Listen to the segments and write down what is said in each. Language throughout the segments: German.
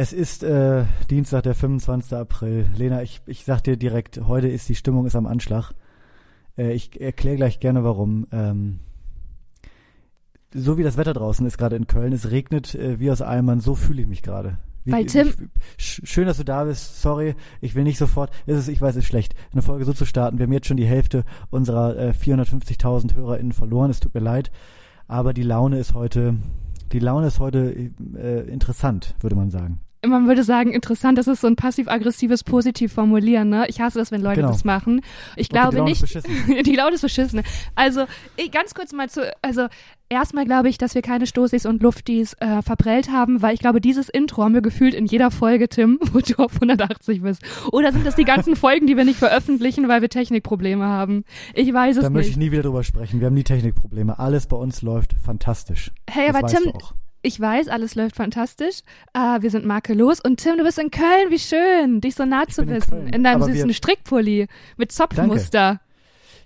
Es ist äh, Dienstag, der 25. April. Lena, ich, ich sag dir direkt, heute ist die Stimmung ist am Anschlag. Äh, ich erkläre gleich gerne warum. Ähm, so wie das Wetter draußen ist gerade in Köln, es regnet äh, wie aus Eimern, so fühle ich mich gerade. Wie- Weil Tim- ich- schön, dass du da bist. Sorry, ich will nicht sofort. Es ist, ich weiß, es ist schlecht, eine Folge so zu starten. Wir haben jetzt schon die Hälfte unserer äh, 450.000 HörerInnen verloren. Es tut mir leid, aber die Laune ist heute, die Laune ist heute äh, interessant, würde man sagen. Man würde sagen, interessant, das ist so ein passiv-aggressives Positiv formulieren, ne? Ich hasse das, wenn Leute Genau. das machen. Ich glaube die Laune ist nicht. beschissen. die Laune ist beschissen. Also, ich, ganz kurz mal zu, also, erstmal glaube ich, dass wir keine Stoßis und Luftis äh, verprellt haben, weil ich glaube, dieses Intro haben wir gefühlt in jeder Folge, Tim, wo du auf 180 bist. Oder sind das die ganzen Folgen, die wir nicht veröffentlichen, weil wir Technikprobleme haben? Ich weiß es Da möchte nicht. ich nie wieder drüber sprechen. Wir haben nie Technikprobleme. Alles bei uns läuft fantastisch. Hey, Das aber Tim. Ich weiß, alles läuft fantastisch. Äh, wir sind makellos. Und Tim, du bist in Köln. Wie schön, dich so nah zu bin in wissen. Köln, In, deinem aber süßen Strickpulli mit Zopfmuster.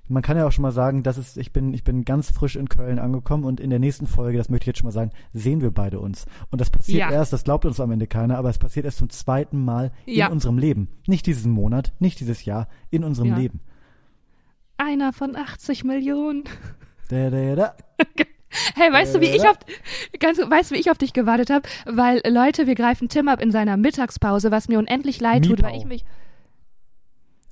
Man kann ja auch schon mal sagen, dass es, ich bin, ich bin ganz frisch in Köln angekommen und in der nächsten Folge, das möchte ich jetzt schon mal sagen, sehen wir beide uns. Und das passiert Ja. erst, das glaubt uns am Ende keiner, aber es passiert erst zum zweiten Mal Ja. in unserem Leben. Nicht diesen Monat, nicht dieses Jahr, in unserem Ja. Leben. Einer von 80 Millionen. Da, da, da. Hey, weißt du, wie ich auf, ganz, weißt du, wie ich auf dich gewartet habe? Weil, Leute, wir greifen Tim ab in seiner Mittagspause, was mir unendlich leid tut, weil Miepau. ich mich,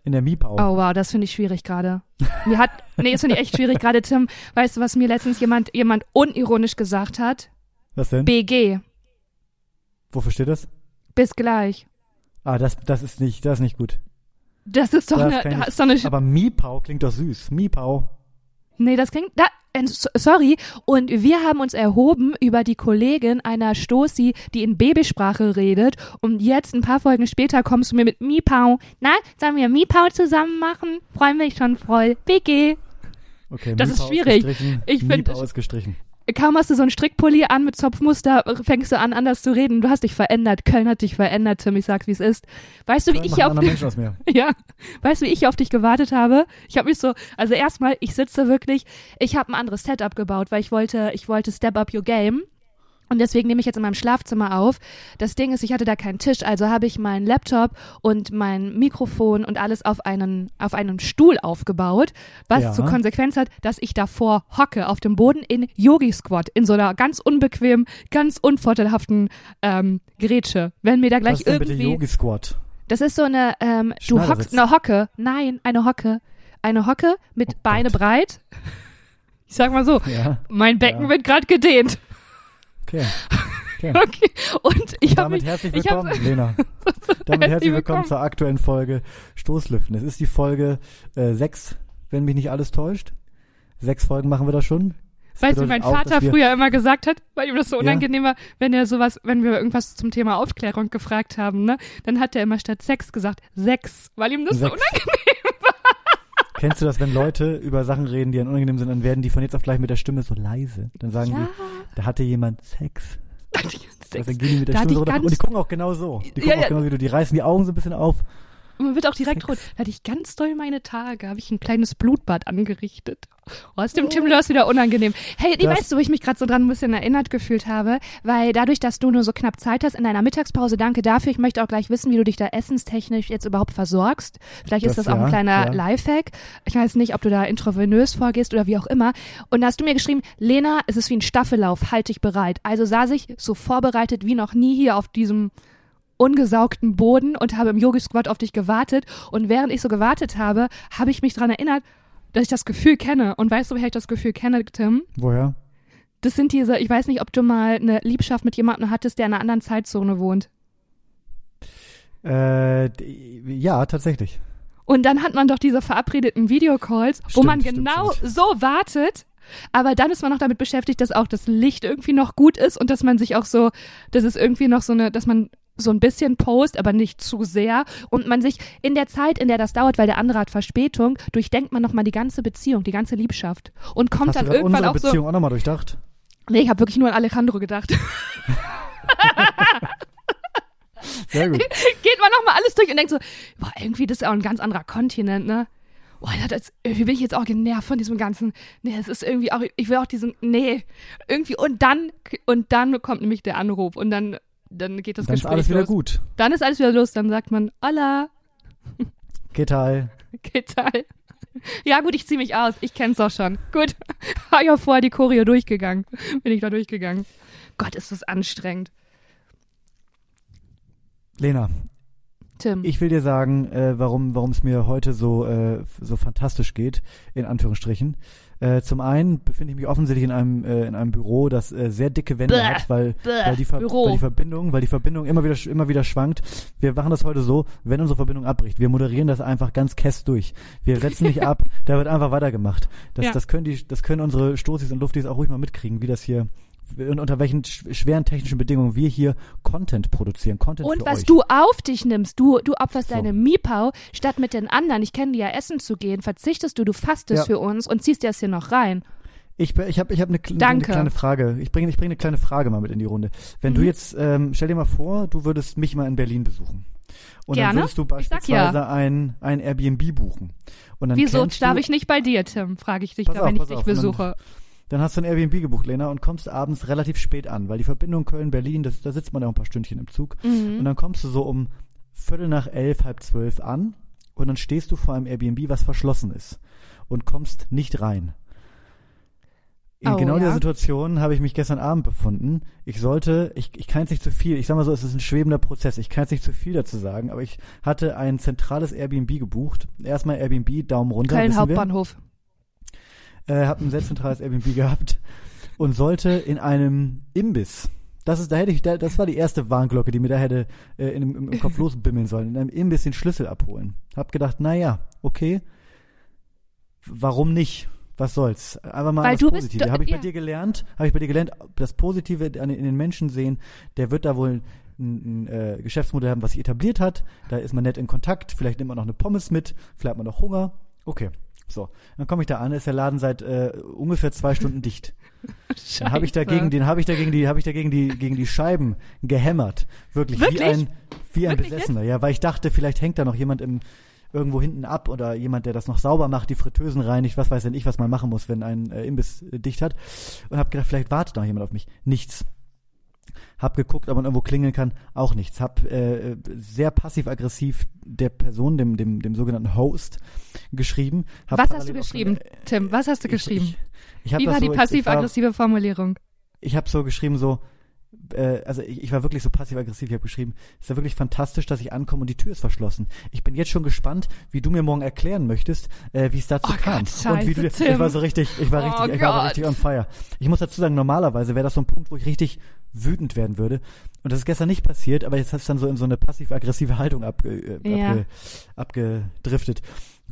In der Miepau. oh wow, das finde ich schwierig gerade. Mir hat, nee, das finde ich echt schwierig gerade, Tim. Weißt du, was mir letztens jemand, jemand unironisch gesagt hat? Was denn? BG. Wofür steht das? Bis gleich. Ah, das, das ist nicht, das ist nicht gut. Das ist doch Das eine, das ist doch eine, Aber Miepau klingt doch süß. Miepau. Nee, das klingt. Da, äh, so- sorry. Und wir haben uns erhoben über die Kollegin einer Stoßi, die in Babysprache redet. Und jetzt, ein paar Folgen später, kommst du mir mit Miepau. Na, sollen wir Miepau zusammen machen? Freue mich schon voll. BG. Okay, Das ist Miepau schwierig. gestrichen. Ich find- Miepau ist gestrichen. Kaum hast du so einen Strickpulli an mit Zopfmuster, fängst du an, anders zu reden. Du hast dich verändert. Köln hat dich verändert, Tim. Ich sag's, wie es ist. Weißt du, wie ich auf mir. Ja, weißt du, wie ich auf dich gewartet habe? Ich habe mich so, also erstmal, ich sitze wirklich, ich habe ein anderes Setup gebaut, weil ich wollte, ich wollte Step Up Your Game. Und deswegen nehme ich jetzt in meinem Schlafzimmer auf. Das Ding ist, ich hatte da keinen Tisch, also habe ich meinen Laptop und mein Mikrofon und alles auf einen, auf einen Stuhl aufgebaut, was Ja. zur Konsequenz hat, dass ich davor hocke auf dem Boden in Yogi Squat, in so einer ganz unbequem, ganz unvorteilhaften ähm, Grätsche. Wenn mir da Was gleich ist bitte irgendwie Yogi Squad? das ist so eine, ähm, du hockst, eine Hocke. Nein, eine Hocke. Eine Hocke mit Oh Beine breit. Ich sag mal so, Ja, mein Becken Ja. wird gerade gedehnt. Okay. okay. Okay. Und ich habe damit herzlich ich hab- willkommen, Lena. Damit Herzlich willkommen willkommen. zur aktuellen Folge Stoßlüften. Es ist die Folge äh, 6, wenn mich nicht alles täuscht. Sechs Folgen machen wir da schon. Das weißt du, bedeutet mein auch, Vater früher immer gesagt hat, weil ihm das so Ja. unangenehm war, wenn er sowas, wenn wir irgendwas zum Thema Aufklärung gefragt haben, ne, dann hat er immer statt Sex gesagt Sex, weil ihm das so Sechs. unangenehm Kennst du das, wenn Leute über Sachen reden, die dann unangenehm sind, dann werden die von jetzt auf gleich mit der Stimme so leise. Dann sagen Ja. die, da hatte jemand Sex. Sex. Also dann gehen die mit der Da hatte Stimme so ich runter. Und die gucken auch genau so. Die gucken ja. auch genau wie du. Die reißen die Augen so ein bisschen auf. Und man wird auch direkt rot. Da hatte ich ganz doll meine Tage, habe ich ein kleines Blutbad angerichtet. Oh, ist dem Tim Lörs wieder unangenehm. Hey, die Das- weißt du, wo ich mich gerade so dran ein bisschen erinnert gefühlt habe? Weil dadurch, dass du nur so knapp Zeit hast in deiner Mittagspause, danke dafür. Ich möchte auch gleich wissen, wie du dich da essenstechnisch jetzt überhaupt versorgst. Vielleicht ist Das das auch ein ja, kleiner ja. Lifehack. Ich weiß nicht, ob du da intravenös vorgehst oder wie auch immer. Und da hast du mir geschrieben, Lena, es ist wie ein Staffellauf, halt dich bereit. Also saß ich so vorbereitet wie noch nie hier auf diesem ungesaugten Boden und habe im Yogi Squad auf dich gewartet. Und während ich so gewartet habe, habe ich mich daran erinnert, dass ich das Gefühl kenne. Und weißt du, woher ich das Gefühl kenne, Tim? Woher? Das sind diese, ich weiß nicht, ob du mal eine Liebschaft mit jemandem hattest, der in einer anderen Zeitzone wohnt. Äh, ja, tatsächlich. Und dann hat man doch diese verabredeten Videocalls, wo Stimmt, man stimmt, genau stimmt. so wartet. Aber dann ist man noch damit beschäftigt, dass auch das Licht irgendwie noch gut ist und dass man sich auch so, dass es irgendwie noch so eine, dass man so ein bisschen post, aber nicht zu sehr. Und man sich in der Zeit, in der das dauert, weil der andere hat Verspätung, durchdenkt man nochmal die ganze Beziehung, die ganze Liebschaft. Und kommt Hast du dann gerade irgendwann unsere auch so. Beziehung auch nochmal durchdacht? Nee, ich habe wirklich nur an Alejandro gedacht. Sehr gut. Geht man nochmal alles durch und denkt so, boah, irgendwie, das ist ja auch ein ganz anderer Kontinent, ne? Boah, das, irgendwie bin ich jetzt auch genervt von diesem ganzen, nee, es ist irgendwie auch, ich will auch diesen, nee, irgendwie, und dann, und dann kommt nämlich der Anruf und dann dann geht das Dann ist Gespräch alles wieder los. gut. Dann ist alles wieder los. Dann sagt man, hola, ¿Qué tal? ¿qué tal? Ja, gut, ich zieh mich aus. Ich kenn's auch schon. Gut. War ja vorher die Choreo durchgegangen. Bin ich da durchgegangen. Gott, ist das anstrengend. Lena, Tim. ich will dir sagen, äh, warum warum es mir heute so äh, so fantastisch geht, in Anführungsstrichen. Äh, zum einen befinde ich mich offensichtlich in einem äh, in einem Büro, das äh, sehr dicke Wände Bäh, hat, weil, bäh, weil, die weil die Verbindung, weil die Verbindung immer wieder immer wieder schwankt. Wir machen das heute so, wenn unsere Verbindung abbricht, wir moderieren das einfach ganz kess durch. Wir setzen nicht ab, da wird einfach weitergemacht. Das Ja. das können die das können unsere Stoßis und Luftis auch ruhig mal mitkriegen, wie das hier unter welchen sch- schweren technischen Bedingungen wir hier Content produzieren, Content Und was euch. du auf dich nimmst, du, du opferst So. deine Miepau, statt mit den anderen, ich kenne die ja essen zu gehen, verzichtest du, du fastest Ja. für uns und ziehst dir das hier noch rein. Ich, ich habe ich hab eine, eine Danke. kleine Frage. Ich bringe ich bring eine kleine Frage mal mit in die Runde. Wenn du Mhm. jetzt, ähm, stell dir mal vor, du würdest mich mal in Berlin besuchen. Und dann Gerne. würdest du beispielsweise ja. ein, ein Airbnb buchen. Und dann Wieso darf du, ich nicht bei dir, Tim? Frage ich dich da, auf, wenn ich dich auf. Und dann- besuche. Dann hast du ein Airbnb gebucht, Lena, und kommst abends relativ spät an, weil die Verbindung Köln-Berlin, da sitzt man ja auch ein paar Stündchen im Zug. Und Mhm. dann kommst du so um Viertel nach elf, halb zwölf an und dann stehst du vor einem Airbnb, was verschlossen ist und kommst nicht rein. In Oh, genau ja. der Situation habe ich mich gestern Abend befunden. Ich sollte, ich, ich kann jetzt nicht zu viel, ich sag mal so, es ist ein schwebender Prozess, ich kann jetzt nicht zu viel dazu sagen, aber ich hatte ein zentrales Airbnb gebucht. Erstmal Airbnb, Daumen runter. Köln wissen wir. Äh, habe ein sehr zentrales Airbnb gehabt und sollte in einem Imbiss. Das ist, da hätte ich, da, das war die erste Warnglocke, die mir da hätte äh, in, im, im Kopf losbimmeln sollen. In einem Imbiss den Schlüssel abholen. Hab gedacht, na ja, okay, warum nicht? Was soll's? Einfach mal Weil das Positive. Habe ich bei ja. dir gelernt? Habe ich bei dir gelernt, das Positive in den Menschen sehen. Der wird da wohl ein, ein äh, Geschäftsmodell haben, was sich etabliert hat. Da ist man nett in Kontakt. Vielleicht nimmt man noch eine Pommes mit. Vielleicht hat man noch Hunger. Okay. So, dann komme ich da an, ist der Laden seit äh, ungefähr zwei Stunden dicht. Dann habe ich Scheiße. dagegen, den habe ich dagegen die, habe ich dagegen die, gegen die Scheiben gehämmert, wirklich, Wirklich? wie ein, wie ein Wirklich Besessener, ja, weil ich dachte, vielleicht hängt da noch jemand im irgendwo hinten ab oder jemand, der das noch sauber macht, die Fritteusen reinigt, was weiß denn ich, was man machen muss, wenn ein äh, Imbiss äh, dicht hat. Und habe gedacht, vielleicht wartet noch jemand auf mich. Nichts. Hab geguckt, ob man irgendwo klingeln kann, auch nichts. Hab äh, sehr passiv-aggressiv der Person, dem, dem, dem sogenannten Host, geschrieben. Hab Was hast du parallel auch- geschrieben, Tim? Was hast du ich- geschrieben? Ich, ich hab Wie war so, die ich- ich passiv-aggressive Formulierung? ich habe so geschrieben, so, äh, also ich, ich war wirklich so passiv-aggressiv, ich habe geschrieben, es ist ja wirklich fantastisch, dass ich ankomme und die Tür ist verschlossen. Ich bin jetzt schon gespannt, wie du mir morgen erklären möchtest, äh, wie es dazu Oh kam. Gott, und wie du, scheiße, ich Tim. war so richtig, ich war Oh richtig, ich war Gott. richtig on fire. Ich muss dazu sagen, normalerweise wäre das so ein Punkt, wo ich richtig wütend werden würde. Und das ist gestern nicht passiert, aber jetzt hat es dann so in so eine passiv-aggressive Haltung abge, äh, Ja. abge, abgedriftet.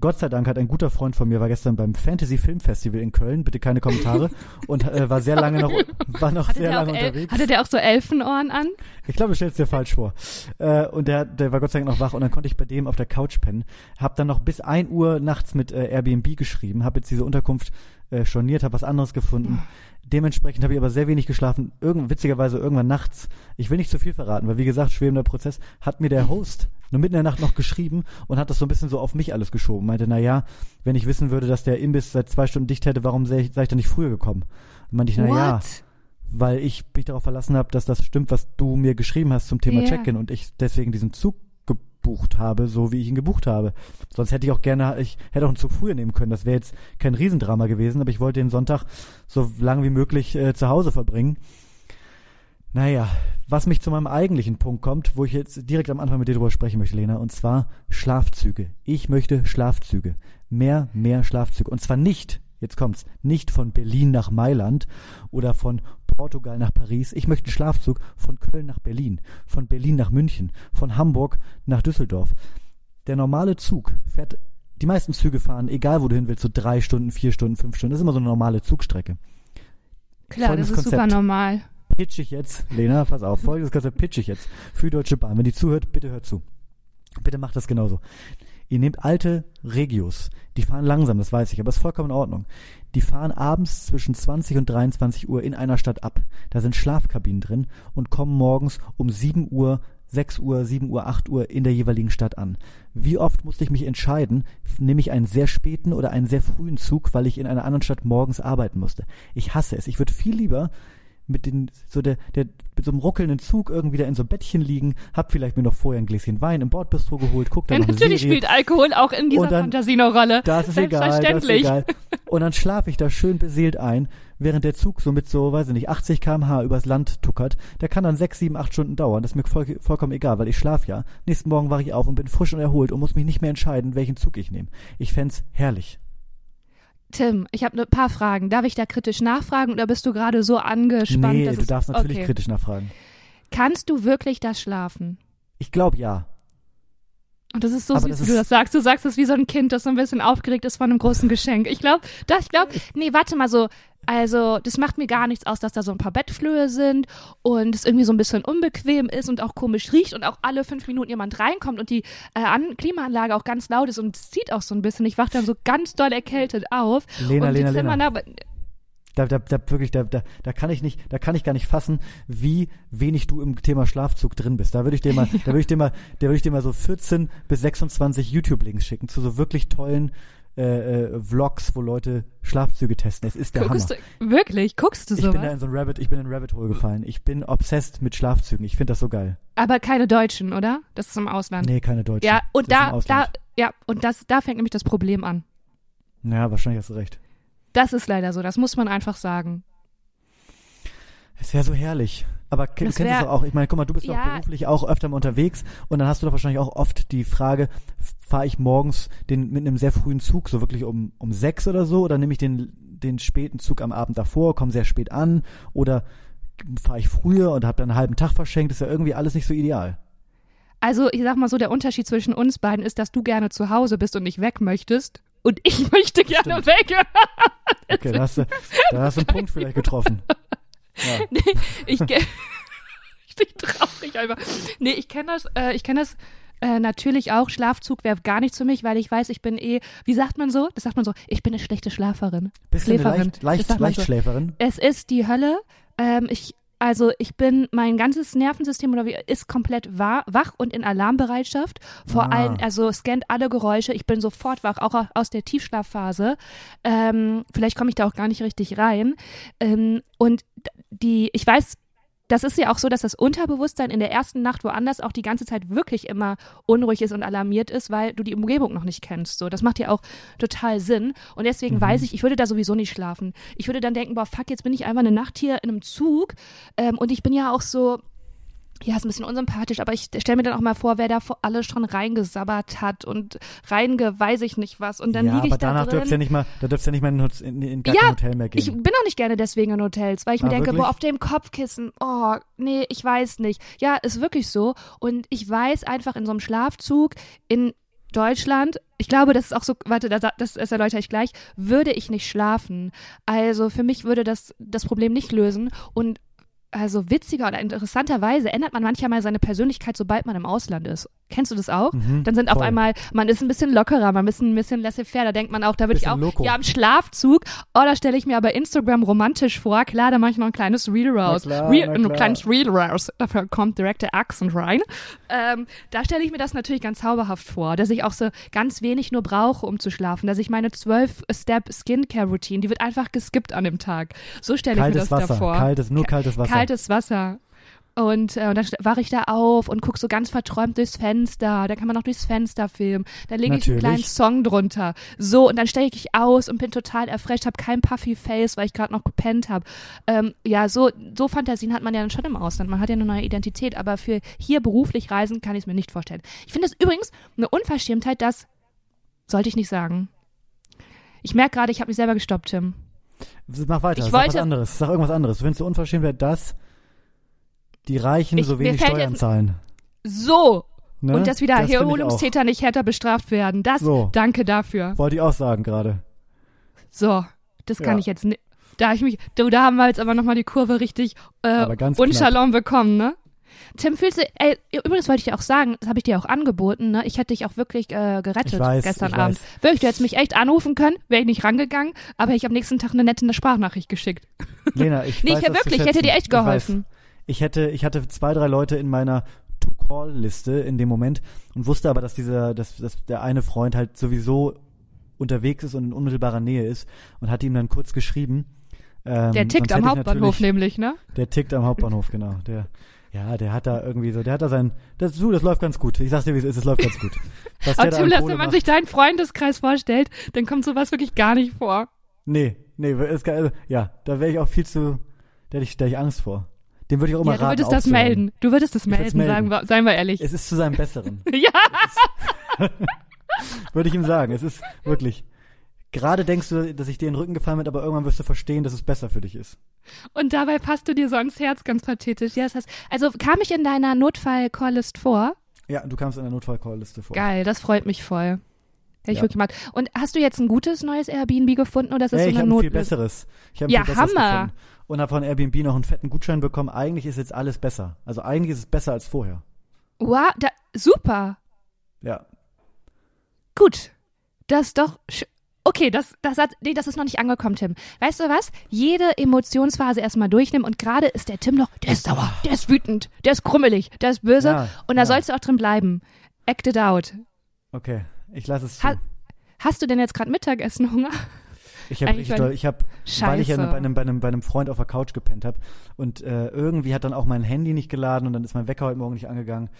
Gott sei Dank hat ein guter Freund von mir, war gestern beim Fantasy Film Festival in Köln, bitte keine Kommentare, und äh, war sehr lange noch, war noch Hatte sehr lange unterwegs. hatte der auch so Elfenohren an? Ich glaube, du stellst dir falsch vor. Äh, und der, der war Gott sei Dank noch wach und dann konnte ich bei dem auf der Couch pennen. Hab dann noch bis ein Uhr nachts mit äh, Airbnb geschrieben, habe jetzt diese Unterkunft äh, storniert, habe was anderes gefunden. Dementsprechend habe ich aber sehr wenig geschlafen. Irgend, witzigerweise irgendwann nachts. Ich will nicht zu viel verraten, weil wie gesagt, schwebender Prozess, hat mir der Host nur mitten in der Nacht noch geschrieben und hat das so ein bisschen so auf mich alles geschoben. Meinte, na ja, wenn ich wissen würde, dass der Imbiss seit zwei Stunden dicht hätte, warum sei ich, sei ich da nicht früher gekommen? Und meinte ich, na ja, weil ich mich darauf verlassen habe, dass das stimmt, was du mir geschrieben hast zum Thema Ja. Check-in und ich deswegen diesen Zug gebucht habe, so wie ich ihn gebucht habe. Sonst hätte ich auch gerne, ich hätte auch einen Zug früher nehmen können. Das wäre jetzt kein Riesendrama gewesen, aber ich wollte den Sonntag so lange wie möglich äh, zu Hause verbringen. Naja, was mich zu meinem eigentlichen Punkt kommt, wo ich jetzt direkt am Anfang mit dir drüber sprechen möchte, Lena, und zwar Schlafzüge. Ich möchte Schlafzüge. Mehr, mehr Schlafzüge. Und zwar nicht, jetzt kommt's, nicht von Berlin nach Mailand oder von Portugal nach Paris. Ich möchte einen Schlafzug von Köln nach Berlin, von Berlin nach München, von Hamburg nach Düsseldorf. Der normale Zug fährt, die meisten Züge fahren, egal wo du hin willst, so drei Stunden, vier Stunden, fünf Stunden. Das ist immer so eine normale Zugstrecke. Klar, Folgendes das ist super Konzept. normal. pitch ich jetzt, Lena, pass auf, folgendes Konzept pitch ich jetzt für die Deutsche Bahn. Wenn die zuhört, bitte hört zu. Bitte macht das genauso. Ihr nehmt alte Regios, die fahren langsam, das weiß ich, aber ist vollkommen in Ordnung. Die fahren abends zwischen 20 und 23 Uhr in einer Stadt ab. Da sind Schlafkabinen drin und kommen morgens um 7 Uhr, 6 Uhr, 7 Uhr, 8 Uhr in der jeweiligen Stadt an. Wie oft musste ich mich entscheiden, nehme ich einen sehr späten oder einen sehr frühen Zug, weil ich in einer anderen Stadt morgens arbeiten musste. Ich hasse es. Ich würde viel lieber mit den, so der, der, mit so einem ruckelnden Zug irgendwie da in so einem Bettchen liegen, hab vielleicht mir noch vorher ein Gläschen Wein im Bordbistro geholt, guck dann Ja, natürlich Serie. spielt Alkohol auch in dieser dann- Fantasie eine Rolle. Das ist egal, das ist Selbstverständlich. egal. Und dann schlafe ich da schön beseelt ein, während der Zug so mit so, weiß ich nicht, 80 kmh übers Land tuckert. Der kann dann sechs, sieben, acht Stunden dauern. Das ist mir voll, vollkommen egal, weil ich schlaf ja. Nächsten Morgen wache ich auf und bin frisch und erholt und muss mich nicht mehr entscheiden, welchen Zug ich nehme. Ich fänd's herrlich. Tim, ich habe ein paar Fragen. Darf ich da kritisch nachfragen oder bist du gerade so angespannt? nee, dass du darfst natürlich okay. kritisch nachfragen. Kannst du wirklich das schlafen? Ich glaube ja. Und das ist so süß, wie du das sagst. Du sagst es wie so ein Kind, das so ein bisschen aufgeregt ist von einem großen Geschenk. Ich glaube, das, ich glaube, nee, warte mal so. Also, das macht mir gar nichts aus, dass da so ein paar Bettflöhe sind und es irgendwie so ein bisschen unbequem ist und auch komisch riecht und auch alle fünf Minuten jemand reinkommt und die äh, An Klimaanlage auch ganz laut ist und es zieht auch so ein bisschen. Ich wach dann so ganz doll erkältet auf. Lena, und die Lena, Zimmer Lena. Da- Da, da, wirklich, da, da, da kann ich nicht, da kann ich gar nicht fassen, wie wenig du im Thema Schlafzug drin bist. Da würde ich dir mal, da würde ich dir mal, da würde ich dir mal so 14 bis 26 YouTube-Links schicken zu so wirklich tollen äh, äh, Vlogs, wo Leute Schlafzüge testen. Es ist der Guckst Hammer. du, wirklich? Guckst du Ich bin da in so ein Rabbit, ich bin in ein Rabbit Hole gefallen. Ich bin obsessed mit Schlafzügen. Ich finde das so geil. Aber keine Deutschen, oder? Das ist im Ausland. Nee, keine Deutschen. Ja, und da, da, ja, und das, da fängt nämlich das Problem an. Ja, wahrscheinlich hast du recht. Das ist leider so, das muss man einfach sagen. Es wäre so herrlich. Aber du Das kennst es doch auch. Ich meine, guck mal, du bist doch Ja. beruflich auch öfter mal unterwegs und dann hast du doch wahrscheinlich auch oft die Frage, fahre ich morgens den mit einem sehr frühen Zug, so wirklich um um sechs oder so, oder nehme ich den den späten Zug am Abend davor, komme sehr spät an, oder fahre ich früher und habe dann einen halben Tag verschenkt. ist ja irgendwie alles nicht so ideal. Also, ich sag mal so, der Unterschied zwischen uns beiden ist, dass du gerne zu Hause bist und nicht weg möchtest. Und ich möchte gerne Stimmt. weg. Okay, da hast du, da hast du einen Punkt vielleicht getroffen. Ja. nee, ich richtig traurig einfach. Nee, ich kenne das, äh, ich kenne das äh, natürlich auch. Schlafzug wäre gar nichts für mich, weil ich weiß, ich bin eh, wie sagt man so? Das sagt man so, ich bin eine schlechte Schlaferin. Bist du eine leicht, leicht, man so. Leichtschläferin? Es ist die Hölle. Ähm, ich, also ich bin, mein ganzes Nervensystem oder wie, ist komplett wa wach und in Alarmbereitschaft. Vor Ah. allem, also scannt alle Geräusche. Ich bin sofort wach, auch au- aus der Tiefschlafphase. Ähm, vielleicht komme ich da auch gar nicht richtig rein. Ähm, und die, ich weiß, das ist ja auch so, dass das Unterbewusstsein in der ersten Nacht woanders auch die ganze Zeit wirklich immer unruhig ist und alarmiert ist, weil du die Umgebung noch nicht kennst. So, das macht ja auch total Sinn. Und deswegen Mhm. weiß ich, ich würde da sowieso nicht schlafen. Ich würde dann denken, boah, fuck, jetzt bin ich einfach eine Nacht hier in einem Zug. Ähm, und ich bin ja auch so, ja, ist ein bisschen unsympathisch, aber ich stelle mir dann auch mal vor, wer da vor alles schon reingesabbert hat und reinge, weiß ich nicht was. Und dann ja, liege ich aber da danach drin. dürft's ja nicht mal, da dürft's ja nicht mal in, in, in gar Ja, kein Hotel mehr gehen. Ich bin auch nicht gerne deswegen in Hotels, weil ich mir Ah, denke, wirklich? boah, auf dem Kopfkissen, oh, nee, ich weiß nicht. Ja, ist wirklich so. Und ich weiß einfach in so einem Schlafzug in Deutschland, ich glaube, das ist auch so, warte, das, das erläutere ich gleich, würde ich nicht schlafen. Also für mich würde das das Problem nicht lösen. Und also witziger oder interessanterweise ändert man manchmal mal seine Persönlichkeit, sobald man im Ausland ist. Kennst du das auch? Mhm, Dann sind auf voll. einmal, man ist ein bisschen lockerer, man ist ein bisschen laissez-faire. Da denkt man auch, da würde ich auch, loco. ja, im Schlafzug, oh, da stelle ich mir aber Instagram romantisch vor. Klar, da mache ich noch ein kleines Reel raus. klar, Reel, na ein kleines Reel raus. Dafür kommt direkt der Accent rein. Ähm, da stelle ich mir das natürlich ganz zauberhaft vor, dass ich auch so ganz wenig nur brauche, um zu schlafen. Dass ich meine 12-Step-Skincare-Routine, die wird einfach geskippt an dem Tag. So stelle ich mir das Wasser, davor. kaltes, nur Ka- kaltes Wasser. Kaltes Wasser. Und, äh, und dann wache ich da auf und gucke so ganz verträumt durchs Fenster. Da kann man noch durchs Fenster filmen. Dann lege ich einen kleinen. Song drunter. So, und dann steige ich aus und bin total erfrischt, habe kein puffy Face, weil ich gerade noch gepennt habe. Ähm, ja, so, so Fantasien hat man ja dann schon im Ausland. Man hat ja eine neue Identität, aber für hier beruflich reisen kann ich es mir nicht vorstellen. Ich finde es übrigens eine Unverschämtheit, dass, sollte ich nicht sagen. Ich merke gerade, ich habe mich selber gestoppt, Tim. Mach weiter, Ich sag was wollte- anderes. Sag irgendwas anderes. Du findest so unverschämt wäre, dass die Reichen Ich- so wenig Steuern zahlen. So, Ne? und dass wieder Das. Wiederholungstäter nicht härter bestraft werden. Das, So. danke dafür. Wollte ich auch sagen gerade. So, das kann Ja. ich jetzt nicht. Da ich mich, du, da haben wir jetzt aber nochmal die Kurve richtig äh, unchalon bekommen, ne? Tim, fühlst du, ey, übrigens wollte ich dir auch sagen, das habe ich dir auch angeboten, ne? Ich hätte dich auch wirklich äh, gerettet weiß, gestern Abend. weiß. Wirklich, du hättest mich echt anrufen können, wäre ich nicht rangegangen, aber ich habe am nächsten Tag eine nette Sprachnachricht geschickt. Lena, ich Nee, weiß ich hätte wirklich, ich hätte dir echt geholfen. Ich, hätte, ich hatte zwei, drei Leute in meiner To-Call-Liste in dem Moment und wusste aber, dass dieser, dass, dass der eine Freund halt sowieso unterwegs ist und in unmittelbarer Nähe ist und hatte ihm dann kurz geschrieben, Ähm, Der tickt am Hauptbahnhof nämlich, ne? Der tickt am Hauptbahnhof, genau. Der, ja, der hat da irgendwie so, der hat da sein, das, du, das läuft ganz gut. Ich sag's dir, wie es ist, es läuft ganz gut. Was Aber Kohle wenn man macht- sich deinen Freundeskreis vorstellt, dann kommt sowas wirklich gar nicht vor. Nee, nee, es, kann- also, ja, da wäre ich auch viel zu, da hätte ich, da hätte ich Angst vor. Dem würde ich auch immer Ja, du raten, würdest das aufzuhören. melden. Du würdest das melden, melden. sagen wir, seien wir ehrlich. Es ist zu seinem Besseren, ja, würde ich ihm sagen. Es ist wirklich. Gerade denkst du, dass ich dir in den Rücken gefallen bin, aber irgendwann wirst du verstehen, dass es besser für dich ist. und dabei passt du dir so ans Herz, ganz pathetisch. Ja, das heißt, also kam ich in deiner Notfall-Call-List vor? Ja, du kamst in der Notfall-Call-Liste vor. Geil, das freut mich voll. Hätte ich Ja. wirklich gemacht. Und hast du jetzt ein gutes neues Airbnb gefunden oder ist das Ey, so ich eine habe ein viel besseres. Ich habe Ja, viel besseres Hammer. gefunden. Und habe von Airbnb noch einen fetten Gutschein bekommen. Eigentlich ist jetzt alles besser. Also eigentlich ist es besser als vorher. Wow, da, super. Ja. Gut. Das ist doch. Okay, das, das, hat, nee, das ist noch nicht angekommen, Tim. Weißt du was? Jede Emotionsphase erstmal durchnehmen und gerade ist der Tim noch, der ist sauer, der ist wütend, der ist krummelig, der ist böse Ja, und da ja. sollst du auch drin bleiben. Act it out. Okay. Ich lasse es zu. Ha Hast du denn jetzt gerade Mittagessen Hunger? Ich habe richtig doll, ich habe, weil ich ja bei einem, bei einem, bei einem Freund auf der Couch gepennt habe und äh, irgendwie hat dann auch mein Handy nicht geladen und dann ist mein Wecker heute Morgen nicht angegangen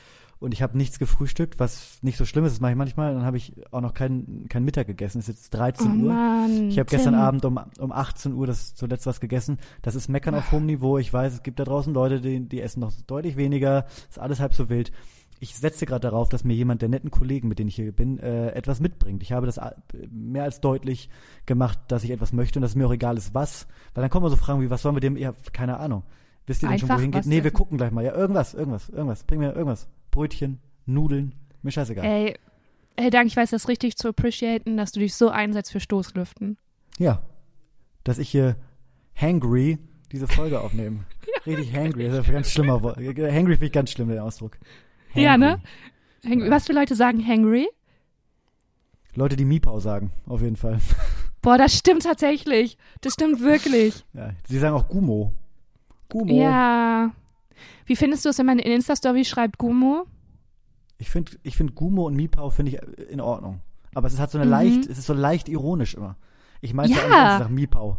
und ich habe nichts gefrühstückt, was nicht so schlimm ist, das mache ich manchmal. Dann habe ich auch noch kein, kein Mittag gegessen. Es ist jetzt 13 oh Uhr. Mann. Ich habe gestern. Abend um, um 18 Uhr das zuletzt was gegessen. Das ist Meckern auf hohem Niveau. Ich weiß, es gibt da draußen Leute, die, die essen noch deutlich weniger. Ist alles halb so wild. Ich setze gerade darauf, dass mir jemand der netten Kollegen, mit denen ich hier bin, äh, etwas mitbringt. Ich habe das a- mehr als deutlich gemacht, dass ich etwas möchte und dass es mir auch egal ist, was. Weil dann kommen wir so Fragen wie, was sollen wir dem? Ja, keine Ahnung. Wisst ihr denn schon, Einfach wohin geht? Nee, wir gucken gleich mal. Ja, irgendwas, irgendwas, irgendwas. Bring mir irgendwas. Brötchen, Nudeln, mir scheißegal. Ey, ey, Dank, ich weiß das richtig zu appreciaten, dass du dich so einsetzt für Stoßlüften. Ja. Dass ich hier hangry diese Folge aufnehme. Richtig hangry. Das ist ein ganz schlimmer Wort. Hangry finde ich ganz schlimm, der Ausdruck. Ja, Hangry. ne? Hang Was für Leute sagen hangry? Leute, die Miepau sagen, auf jeden Fall. Boah, das stimmt tatsächlich. Das stimmt wirklich. Ja, sie sagen auch Gumo. Gumo. Ja. Wie findest du es, wenn man in Insta-Story schreibt Gumo? Ich finde ich find Gumo und Miepau finde ich in Ordnung. Aber es hat so eine Mhm. leicht, es ist so leicht ironisch immer. Ich meine ja Ja. sage Miepau.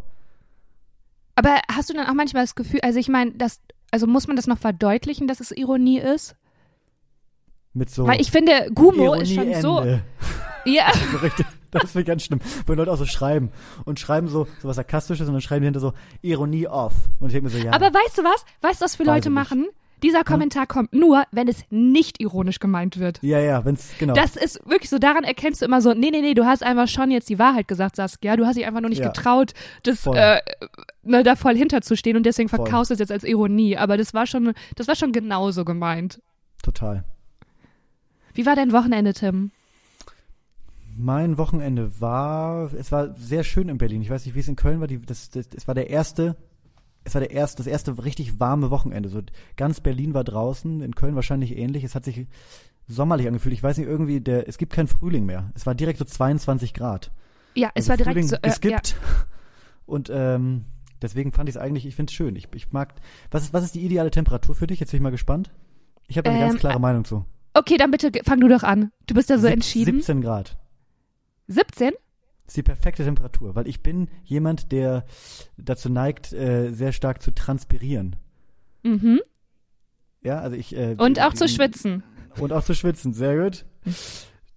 Aber hast du dann auch manchmal das Gefühl, also ich meine, das, also muss man das noch verdeutlichen, dass es Ironie ist? Mit so Weil ich finde, Gumo ist schon so. Ironieende. Ja. so richtig. Das finde ich ganz schlimm. Wenn Leute auch so schreiben und schreiben so, so was Sarkastisches und dann schreiben die hinter so Ironie off. Und ich denke mir so, ja. Aber weißt du was? Weißt du, was für Weiß Leute machen? Dieser Kommentar kommt nur, wenn es nicht ironisch gemeint wird. ja, ja, wenn's, genau. Das ist wirklich so, daran erkennst du immer so, nee, nee, nee, du hast einfach schon jetzt die Wahrheit gesagt, Saskia. Du hast dich einfach nur nicht Ja. getraut, das, Voll. äh, ne, da voll hinterzustehen und deswegen Voll. verkaufst du es jetzt als Ironie. Aber das war schon, das war schon genauso gemeint. Total. Wie war dein Wochenende, Tim? Mein Wochenende war, es war sehr schön in Berlin. Ich weiß nicht, wie es in Köln war. Die, das, das, es war der erste, es war der erste, das erste richtig warme Wochenende. So ganz Berlin war draußen, in Köln wahrscheinlich ähnlich. Es hat sich sommerlich angefühlt. Ich weiß nicht, irgendwie, der, es gibt keinen Frühling mehr. Es war direkt so 22 Grad. Ja, es Also war direkt Frühling so, äh, geskippt. Und ähm, deswegen fand ich es eigentlich, ich finde es schön. Ich, ich mag, was ist, was ist die ideale Temperatur für dich? Jetzt bin ich mal gespannt. Ich habe da eine Ähm, ganz klare Meinung zu. Okay, dann bitte fang du doch an. Du bist ja so Sieb- entschieden. 17 Grad. 17? ist die perfekte Temperatur, weil ich bin jemand, der dazu neigt, äh, sehr stark zu transpirieren. Mhm. Ja, also ich äh, Und auch zu die- schwitzen. Und auch zu schwitzen, sehr gut.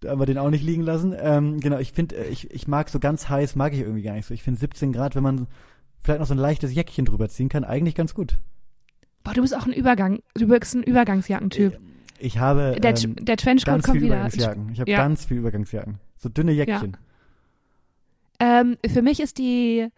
Da haben wir den auch nicht liegen lassen. Ähm, genau, ich finde, äh, ich, ich mag so ganz heiß, mag ich irgendwie gar nicht so. Ich finde 17 Grad, wenn man vielleicht noch so ein leichtes Jäckchen drüber ziehen kann, eigentlich ganz gut. Boah, du bist auch ein Übergang, du bist ein Übergangsjackentyp. Ich habe Der, ähm, der Trenchcoat ganz kommt viel wieder. Übergangsjacken. Ich habe Ja. ganz viel Übergangsjacken. So dünne Jäckchen. Ähm, für mich ist die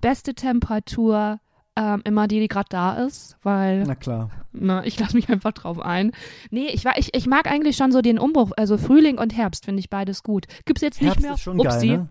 beste Temperatur ähm, immer die, die gerade da ist, weil Na klar. na, ich lasse mich einfach drauf ein. Nee, ich, ich, ich mag eigentlich schon so den Umbruch, also Frühling und Herbst finde ich beides gut. Gibt's jetzt nicht Herbst mehr. ist schon Upsi. geil, ne?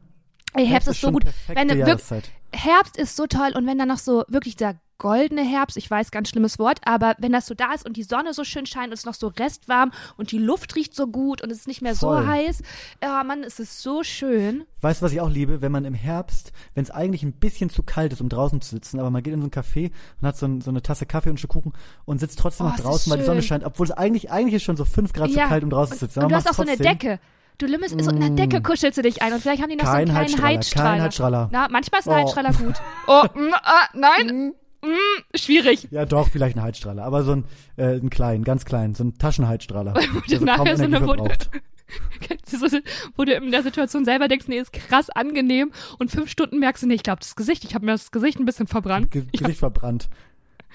Ey, Herbst, ist so gut. Wenn du wirk- Jahreszeit. Herbst ist so toll und wenn dann noch so wirklich der goldene Herbst, ich weiß, ganz schlimmes Wort, aber wenn das so da ist und die Sonne so schön scheint und es ist noch so restwarm und die Luft riecht so gut und es ist nicht mehr Voll. so heiß, ja, Mann, es ist so schön. Weißt du, was ich auch liebe? Wenn man im Herbst, wenn es eigentlich ein bisschen zu kalt ist, um draußen zu sitzen, aber man geht in so ein Café und hat so, ein, so eine Tasse Kaffee und ein Stück Kuchen und sitzt trotzdem Oh, noch draußen, weil die Sonne scheint, obwohl es eigentlich, eigentlich ist schon so fünf Grad Ja. zu kalt, um draußen zu sitzen. Und aber du hast auch so eine trotzdem. Decke. Du lümmelst, so in der Decke kuschelst du dich ein und vielleicht haben die noch Kein so einen kleinen Heizstrahler, Heizstrahler. kein Heizstrahler. Na, manchmal ist ein Oh. Heizstrahler gut. Oh, mm, ah, nein, mm, schwierig. Ja, doch, vielleicht ein Heizstrahler, aber so ein, äh, einen kleinen, ganz kleinen, so ein Taschenheizstrahler. der nachher kaum so eine Energie Wunde- verbraucht. Kennst du so, wo du in der Situation selber denkst, nee, ist krass angenehm und fünf Stunden merkst du, nee, ich glaube, das Gesicht, ich habe mir das Gesicht ein bisschen verbrannt. Ge Gesicht verbrannt.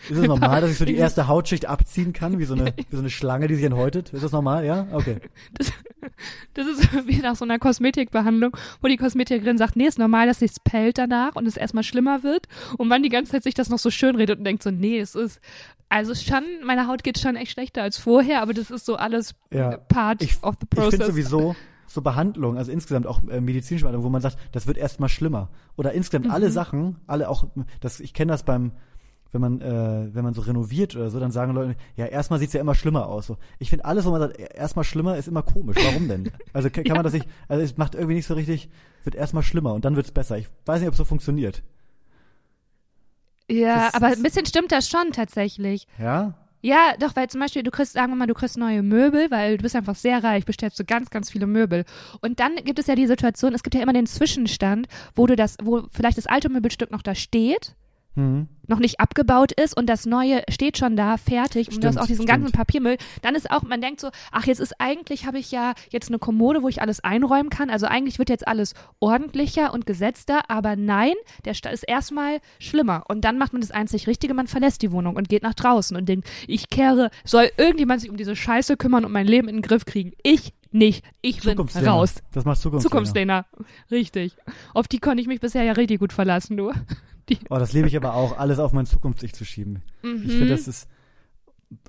Ist es normal, dass ich so die erste Hautschicht abziehen kann, wie so eine, wie so eine Schlange, die sich enthäutet? Ist das normal? Ja? Okay. Das, das ist wie nach so einer Kosmetikbehandlung, wo die Kosmetikerin sagt, nee, ist normal, dass sich's pellt danach und es erstmal schlimmer wird und man die ganze Zeit sich das noch so schön redet und denkt so, nee, es ist, also schon, meine Haut geht schon echt schlechter als vorher, aber das ist so alles Ja. part Ich, of the ich finde process. sowieso so Behandlung, also insgesamt auch äh, medizinische Behandlung, wo man sagt, das wird erstmal schlimmer. Oder insgesamt Mhm. alle Sachen, alle auch, das, ich kenne das beim, wenn man, äh, wenn man so renoviert oder so, dann sagen Leute, ja, erstmal sieht's ja immer schlimmer aus. So. Ich finde alles, wo man sagt, erstmal schlimmer, ist immer komisch. Warum denn? Also kann, kann man das nicht, also es macht irgendwie nicht so richtig, wird erstmal schlimmer und dann wird's besser. Ich weiß nicht, ob es so funktioniert. ja, das aber ein bisschen stimmt das schon tatsächlich. Ja? Ja, doch, weil zum Beispiel, du kriegst, sagen wir mal, du kriegst neue Möbel, weil du bist einfach sehr reich, bestellst du ganz, ganz viele Möbel. Und dann gibt es ja die Situation, es gibt ja immer den Zwischenstand, wo du das, wo vielleicht das alte Möbelstück noch da steht, Mhm. noch nicht abgebaut ist und das neue steht schon da, fertig und du hast auch diesen stimmt. ganzen Papiermüll, dann ist auch, man denkt so, ach, jetzt ist eigentlich, habe ich ja jetzt eine Kommode, wo ich alles einräumen kann, also eigentlich wird jetzt alles ordentlicher und gesetzter, aber nein, der Sta- ist erstmal schlimmer und dann macht man das einzig Richtige, man verlässt die Wohnung und geht nach draußen und denkt, ich kehre, soll irgendjemand sich um diese Scheiße kümmern und mein Leben in den Griff kriegen? Ich nicht, ich bin raus. Das macht Zukunftslehner. Zukunftslehner, richtig. Auf die konnte ich mich bisher ja richtig gut verlassen, du. Oh, das lebe ich aber auch, alles auf mein Zukunfts-Ich zu schieben. Mhm. Ich finde, das ist,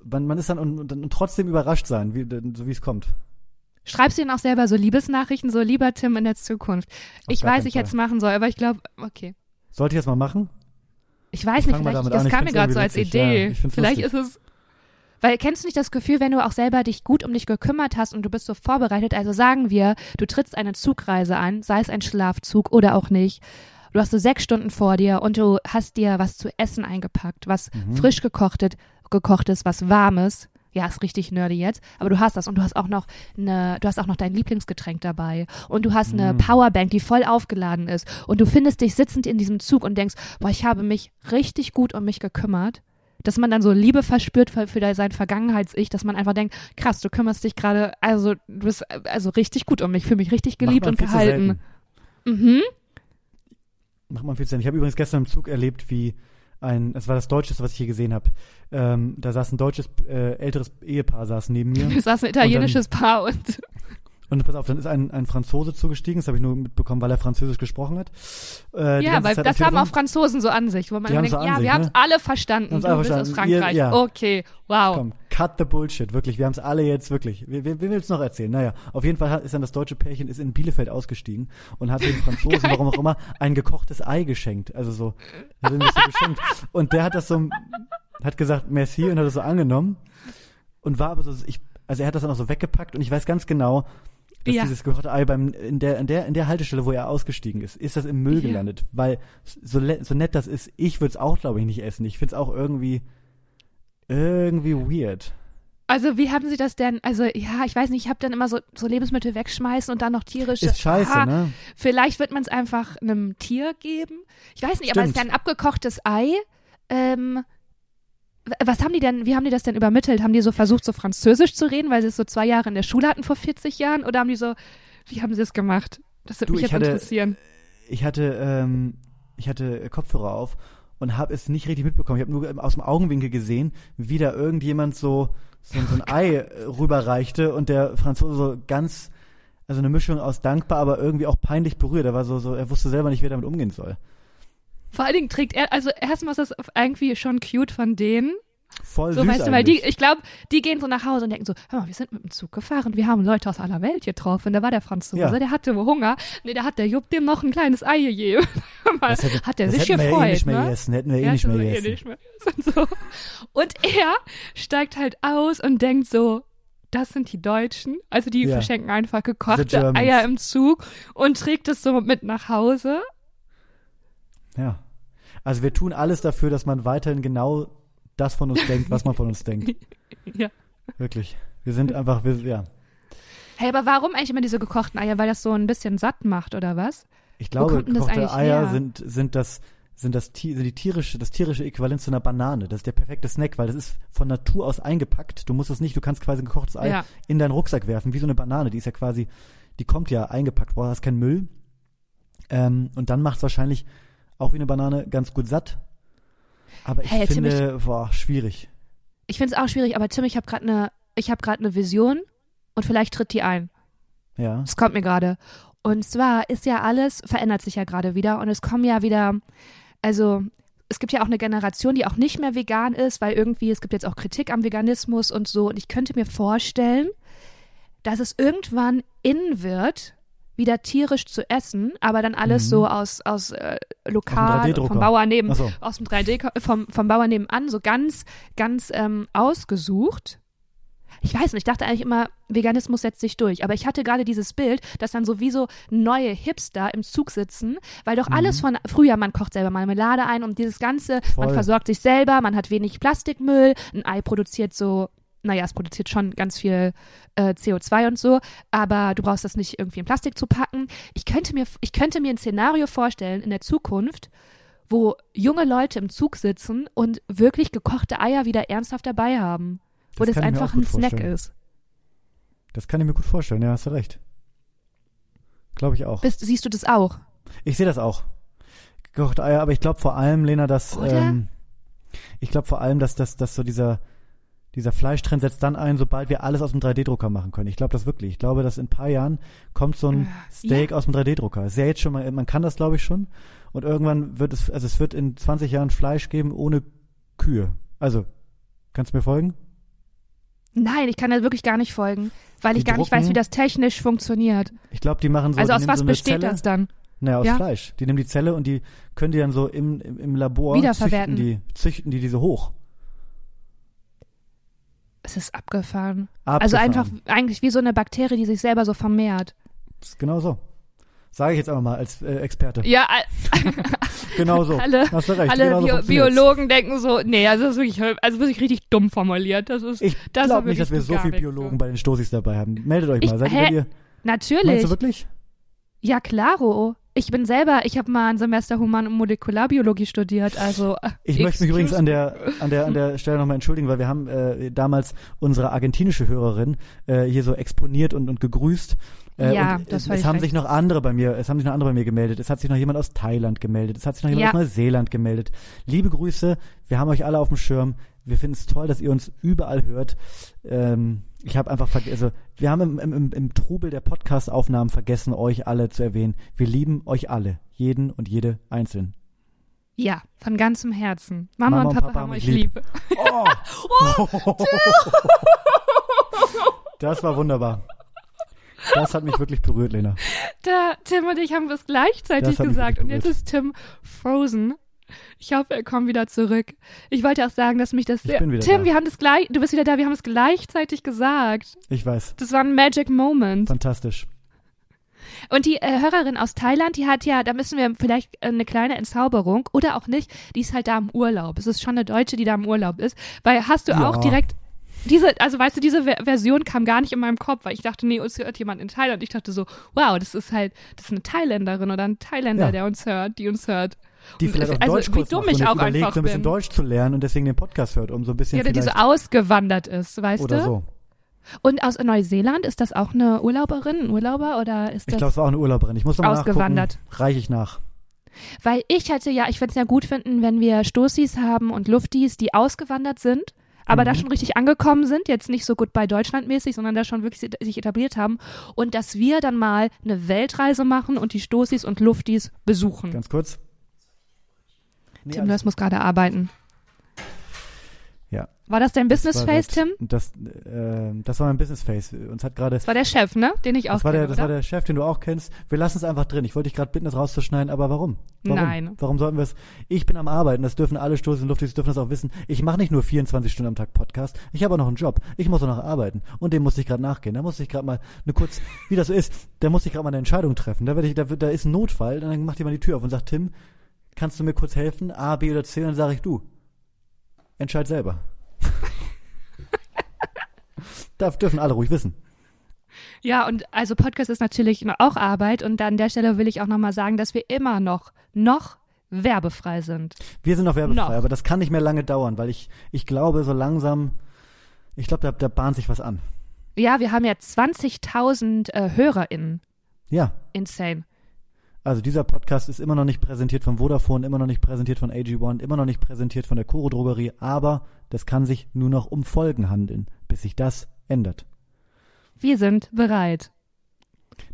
man, man ist dann und, und, und trotzdem überrascht sein, wie, so wie es kommt. Schreibst du ihnen auch selber so Liebesnachrichten, so lieber Tim in der Zukunft. Ich weiß, ich hätte es machen soll, aber ich glaube, okay. Sollte ich das mal machen? Ich weiß Ich nicht, vielleicht, das an, kam mir gerade so als witzig, ja, Idee. find's vielleicht lustig. ist es, weil kennst du nicht das Gefühl, wenn du auch selber dich gut um dich gekümmert hast und du bist so vorbereitet, also sagen wir, du trittst eine Zugreise an, sei es ein Schlafzug oder auch nicht. Du hast so sechs Stunden vor dir und du hast dir was zu essen eingepackt, was Mhm. frisch gekochtet, gekocht ist, was warmes. Ja, ist richtig nerdy jetzt, aber du hast das und du hast auch noch eine, du hast auch noch dein Lieblingsgetränk dabei und du hast eine Mm. Powerbank, die voll aufgeladen ist und du findest dich sitzend in diesem Zug und denkst, boah, ich habe mich richtig gut um mich gekümmert. Dass man dann so Liebe verspürt für, für sein Vergangenheits-Ich, dass man einfach denkt, krass, du kümmerst dich gerade, also du bist äh, also richtig gut um mich, fühle mich richtig geliebt und gehalten. Mhm. Macht man viel zu selten. Ich habe übrigens gestern im Zug erlebt, wie ein, es war das Deutscheste, was ich hier gesehen habe. Ähm, da saß ein deutsches äh, älteres Ehepaar saß neben mir. Es saß ein italienisches Paar und Und pass auf, dann ist ein, ein Franzose zugestiegen, das habe ich nur mitbekommen, weil er Französisch gesprochen hat. Äh, ja, weil Zeit das haben auch Franzosen so an sich, wo man denkt, so ja, sich, wir haben es ne? alle verstanden, du alle bist aus verstanden. Ihr- Frankreich. ja. Okay, wow. Komm, cut the bullshit, wirklich. Wir haben es alle jetzt wirklich. Wer, wer, wer will es noch erzählen? Naja, auf jeden Fall ist dann das deutsche Pärchen ist in Bielefeld ausgestiegen und hat den Franzosen, warum auch immer, ein gekochtes Ei geschenkt. Also so, hat er mir so geschenkt. Und der hat das so, hat gesagt, merci und hat das so angenommen und war aber so, ich, also er hat das dann auch so weggepackt und ich weiß ganz genau, dass Ja. dieses gekochte Ei beim, in der, in der, in der Haltestelle, wo er ausgestiegen ist, ist das im Müll Ja. gelandet. Weil, so, so nett das ist, ich würde es auch, glaube ich, nicht essen. Ich finde es auch irgendwie, irgendwie weird. Also wie haben Sie das denn, also ja, ich weiß nicht, ich habe dann immer so, so Lebensmittel wegschmeißen und dann noch tierische. Ist scheiße, Ah, ne? Vielleicht wird man es einfach einem Tier geben. Ich weiß nicht, aber es ist ja ein Stimmt. abgekochtes Ei. Ähm, was haben die denn, wie haben die das denn übermittelt? Haben die so versucht, so Französisch zu reden, weil sie es so zwei Jahre in der Schule hatten vor 40 Jahren? Oder haben die so, wie haben sie es gemacht? Das würde mich ich jetzt hatte- interessieren. Ich hatte, ähm, ich hatte Kopfhörer auf und habe es nicht richtig mitbekommen. Ich habe nur aus dem Augenwinkel gesehen, wie da irgendjemand so, so, so ein Ei äh, rüberreichte und der Franzose so ganz, also eine Mischung aus dankbar, aber irgendwie auch peinlich berührt. Er war so, so, er wusste selber nicht, wie er damit umgehen soll. Vor allen Dingen trägt er, also erstmal ist das irgendwie schon cute von denen. Voll So, süß weißt du, weil die, ich glaube, die gehen so nach Hause und denken so, hör mal, wir sind mit dem Zug gefahren, wir haben Leute aus aller Welt getroffen. Da war der Franzose, Ja. der hatte Hunger. Nee, da hat der Jupp dem noch ein kleines Ei gegeben. Hätte- hat der das sich hätten wir gefreut, ja eh nicht mehr ne? gegessen, hätten wir eh Ja, nicht mehr ist eh gegessen. nicht mehr gegessen, so. Und er steigt halt aus und denkt so, das sind die Deutschen. Also die Ja. verschenken einfach gekochte. Eier im Zug und trägt es so mit nach Hause. Ja. Also wir tun alles dafür, dass man weiterhin genau das von uns denkt, was man von uns denkt. Ja. Wirklich. Wir sind einfach, wir, ja. Hey, aber warum eigentlich immer diese gekochten Eier? Weil das so ein bisschen satt macht, oder was? Ich glaube, gekochte Eier her? sind, sind das, sind das, sind die tierische, das tierische Äquivalent zu einer Banane. Das ist der perfekte Snack, weil das ist von Natur aus eingepackt. Du musst es nicht, du kannst quasi ein gekochtes Ei Ja. in deinen Rucksack werfen, wie so eine Banane. Die ist ja quasi, die kommt ja eingepackt, brauchst hast keinen Müll. Ähm, und dann macht es wahrscheinlich auch wie eine Banane ganz gut satt. Aber ich Hey, finde, boah, schwierig. Ich finde es auch schwierig, aber Tim, ich habe gerade eine, ich habe gerade eine Vision und vielleicht tritt die ein. Ja. Es kommt mir gerade. Und zwar ist ja alles, verändert sich ja gerade wieder und es kommen ja wieder, also es gibt ja auch eine Generation, die auch nicht mehr vegan ist, weil irgendwie, es gibt jetzt auch Kritik am Veganismus und so. Und ich könnte mir vorstellen, dass es irgendwann in wird, wieder tierisch zu essen, aber dann alles Mhm. so aus, aus äh, lokal, 3D-Drucker. vom Bauer neben, so. aus dem 3D, ko- vom, vom Bauer nebenan, so ganz, ganz ähm, ausgesucht. Ich weiß nicht, ich dachte eigentlich immer, Veganismus setzt sich durch. Aber ich hatte gerade dieses Bild, dass dann sowieso neue Hipster im Zug sitzen, weil doch alles von früher, man kocht selber Marmelade ein und dieses Ganze, man Voll. versorgt sich selber, man hat wenig Plastikmüll, ein Ei produziert so, naja, es produziert schon ganz viel äh, CO2 und so, aber du brauchst das nicht irgendwie in Plastik zu packen. Ich könnte mir, ich könnte mir ein Szenario vorstellen in der Zukunft, wo junge Leute im Zug sitzen und wirklich gekochte Eier wieder ernsthaft dabei haben. Wo Das das, einfach ein Snack vorstellen. ist. Das kann ich mir gut vorstellen, ja, hast du recht. Glaube ich auch. Bist, siehst du das auch? Ich sehe das auch. Gekochte Eier, aber ich glaube vor allem, Lena, dass ähm, ich glaube vor allem, dass, dass, dass so dieser dieser Fleischtrend setzt dann ein, sobald wir alles aus dem 3D-Drucker machen können. Ich glaube das wirklich. Ich glaube, dass in ein paar Jahren kommt so ein Steak aus dem 3D-Drucker. Ist ja jetzt schon mal, man kann das glaube ich schon. Und irgendwann wird es, also es wird in 20 Jahren Fleisch geben ohne Kühe. Also, kannst du mir folgen? Nein, ich kann da wirklich gar nicht folgen, weil Die ich gar nicht weiß, drucken- wie das technisch funktioniert. Ich glaube, die machen so, also aus was so besteht Zelle, das dann? Naja, aus Ja. Fleisch. Die nehmen die Zelle und die können die dann so im, im, im Labor Wiederverwerten. züchten die, züchten die diese hoch. Es ist abgefahren. Abgefahren. Also einfach eigentlich wie so eine Bakterie, die sich selber so vermehrt. Ist Genau so. Sage ich jetzt einfach mal als äh, Experte. Ja, Genau so. alle, Hast du recht. alle genau Bio. Biologen denken so, nee, also das ist wirklich, also wirklich richtig dumm formuliert. Das ist, Ich das glaube nicht, dass wir so viele Biologen bei den Stoßis dabei haben. Meldet euch Ich- mal. Seid hä? ihr, meinst Natürlich. du wirklich? Ja, klaro. Ich bin selber, ich habe mal ein Semester Human- und Molekularbiologie studiert, also. äh, Ich möchte mich übrigens an der, an der, an der Stelle nochmal entschuldigen, weil wir haben äh, damals unsere argentinische Hörerin äh, hier so exponiert und, und gegrüßt. Äh, Ja, und das es, es haben recht. sich noch andere bei mir, es haben sich noch andere bei mir gemeldet. Es hat sich noch jemand aus Thailand gemeldet. Es hat sich noch jemand Ja. aus Neuseeland gemeldet. Liebe Grüße, wir haben euch alle auf dem Schirm. Wir finden es toll, dass ihr uns überall hört. Ähm, ich habe einfach vergessen, also wir haben im, im, im, Trubel der Podcast-Aufnahmen vergessen, euch alle zu erwähnen. Wir lieben euch alle, jeden und jede einzeln. Ja, von ganzem Herzen. Mama, und Papa, haben euch lieb. Oh. Das war wunderbar. Das hat mich wirklich berührt, Lena. Da, Tim und ich haben es gleichzeitig gesagt und jetzt ist Tim frozen. Ich hoffe, er kommt wieder zurück. Ich wollte auch sagen, dass mich das Ich bin wieder Tim, da. wir haben das gleich, du bist wieder da, wir haben es gleichzeitig gesagt. Ich weiß. Das war ein Magic Moment. Fantastisch. Und die äh, Hörerin aus Thailand, die hat ja, da müssen wir vielleicht äh, eine kleine Entzauberung oder auch nicht, die ist halt da im Urlaub. Es ist schon eine Deutsche, die da im Urlaub ist. Weil hast du Ja. auch direkt diese, also weißt du, diese Ver Version kam gar nicht in meinem Kopf, weil ich dachte, nee, uns hört jemand in Thailand. Ich dachte so, wow, das ist halt, das ist eine Thailänderin oder ein Thailänder, Ja. der uns hört, die uns hört. Die vielleicht auch also, Deutschkurs wie dumm macht ich auch überlegt, so ein bisschen bin. Deutsch zu lernen und deswegen den Podcast hört, um so ein bisschen Ja, die so ausgewandert ist, weißt oder du? so. Und aus Neuseeland, ist das auch eine Urlauberin, ein Urlauber oder ist Ich das? glaube, es war auch eine Urlauberin. Ich muss noch mal Ausgewandert. nachgucken. Reiche ich nach. Weil ich hätte ja, ich würde es ja gut finden, wenn wir Stoßis haben und Luftis, die ausgewandert sind, aber da Mhm. schon richtig angekommen sind, jetzt nicht so gut bei Deutschland mäßig, sondern da schon wirklich si- sich etabliert haben und dass wir dann mal eine Weltreise machen und die Stoßis und Luftis besuchen. Ganz kurz. Nee, Tim, das muss gerade arbeiten. Ja. War das dein Business war Face, das, Tim? Das, äh, das war mein Business Face. Uns hat gerade Das war der Chef, ne? Den ich auch Das war, der, das war der Chef, den du auch kennst. Wir lassen es einfach drin. Ich wollte dich gerade bitten, das rauszuschneiden, aber warum? warum? Nein. Warum sollten wir es? Ich bin am Arbeiten, das dürfen alle Stoßen Luftis dürfen das auch wissen. Ich mache nicht nur 24 Stunden am Tag Podcast, ich habe auch noch einen Job. Ich muss auch noch arbeiten. Und dem musste ich gerade nachgehen. Da musste ich gerade mal eine kurz, wie das so ist, da musste ich gerade mal eine Entscheidung treffen. Da, werd ich, da, da ist ein Notfall, dann macht jemand die Tür auf und sagt, Tim, kannst du mir kurz helfen? A, B oder C? Und dann sage ich, du, entscheid selber. Darf, dürfen alle ruhig wissen. Ja, und also Podcast ist natürlich auch Arbeit und an der Stelle will ich auch nochmal sagen, dass wir immer noch, noch werbefrei sind. Wir sind noch werbefrei, Noch. aber das kann nicht mehr lange dauern, weil ich, ich glaube, so langsam, ich glaube, da, da bahnt sich was an. Ja, wir haben ja 20.000 äh, HörerInnen. Ja, Insane. Also dieser Podcast ist immer noch nicht präsentiert von Vodafone, immer noch nicht präsentiert von AG1, immer noch nicht präsentiert von der Koro Drogerie, aber das kann sich nur noch um Folgen handeln, bis sich das ändert. Wir sind bereit.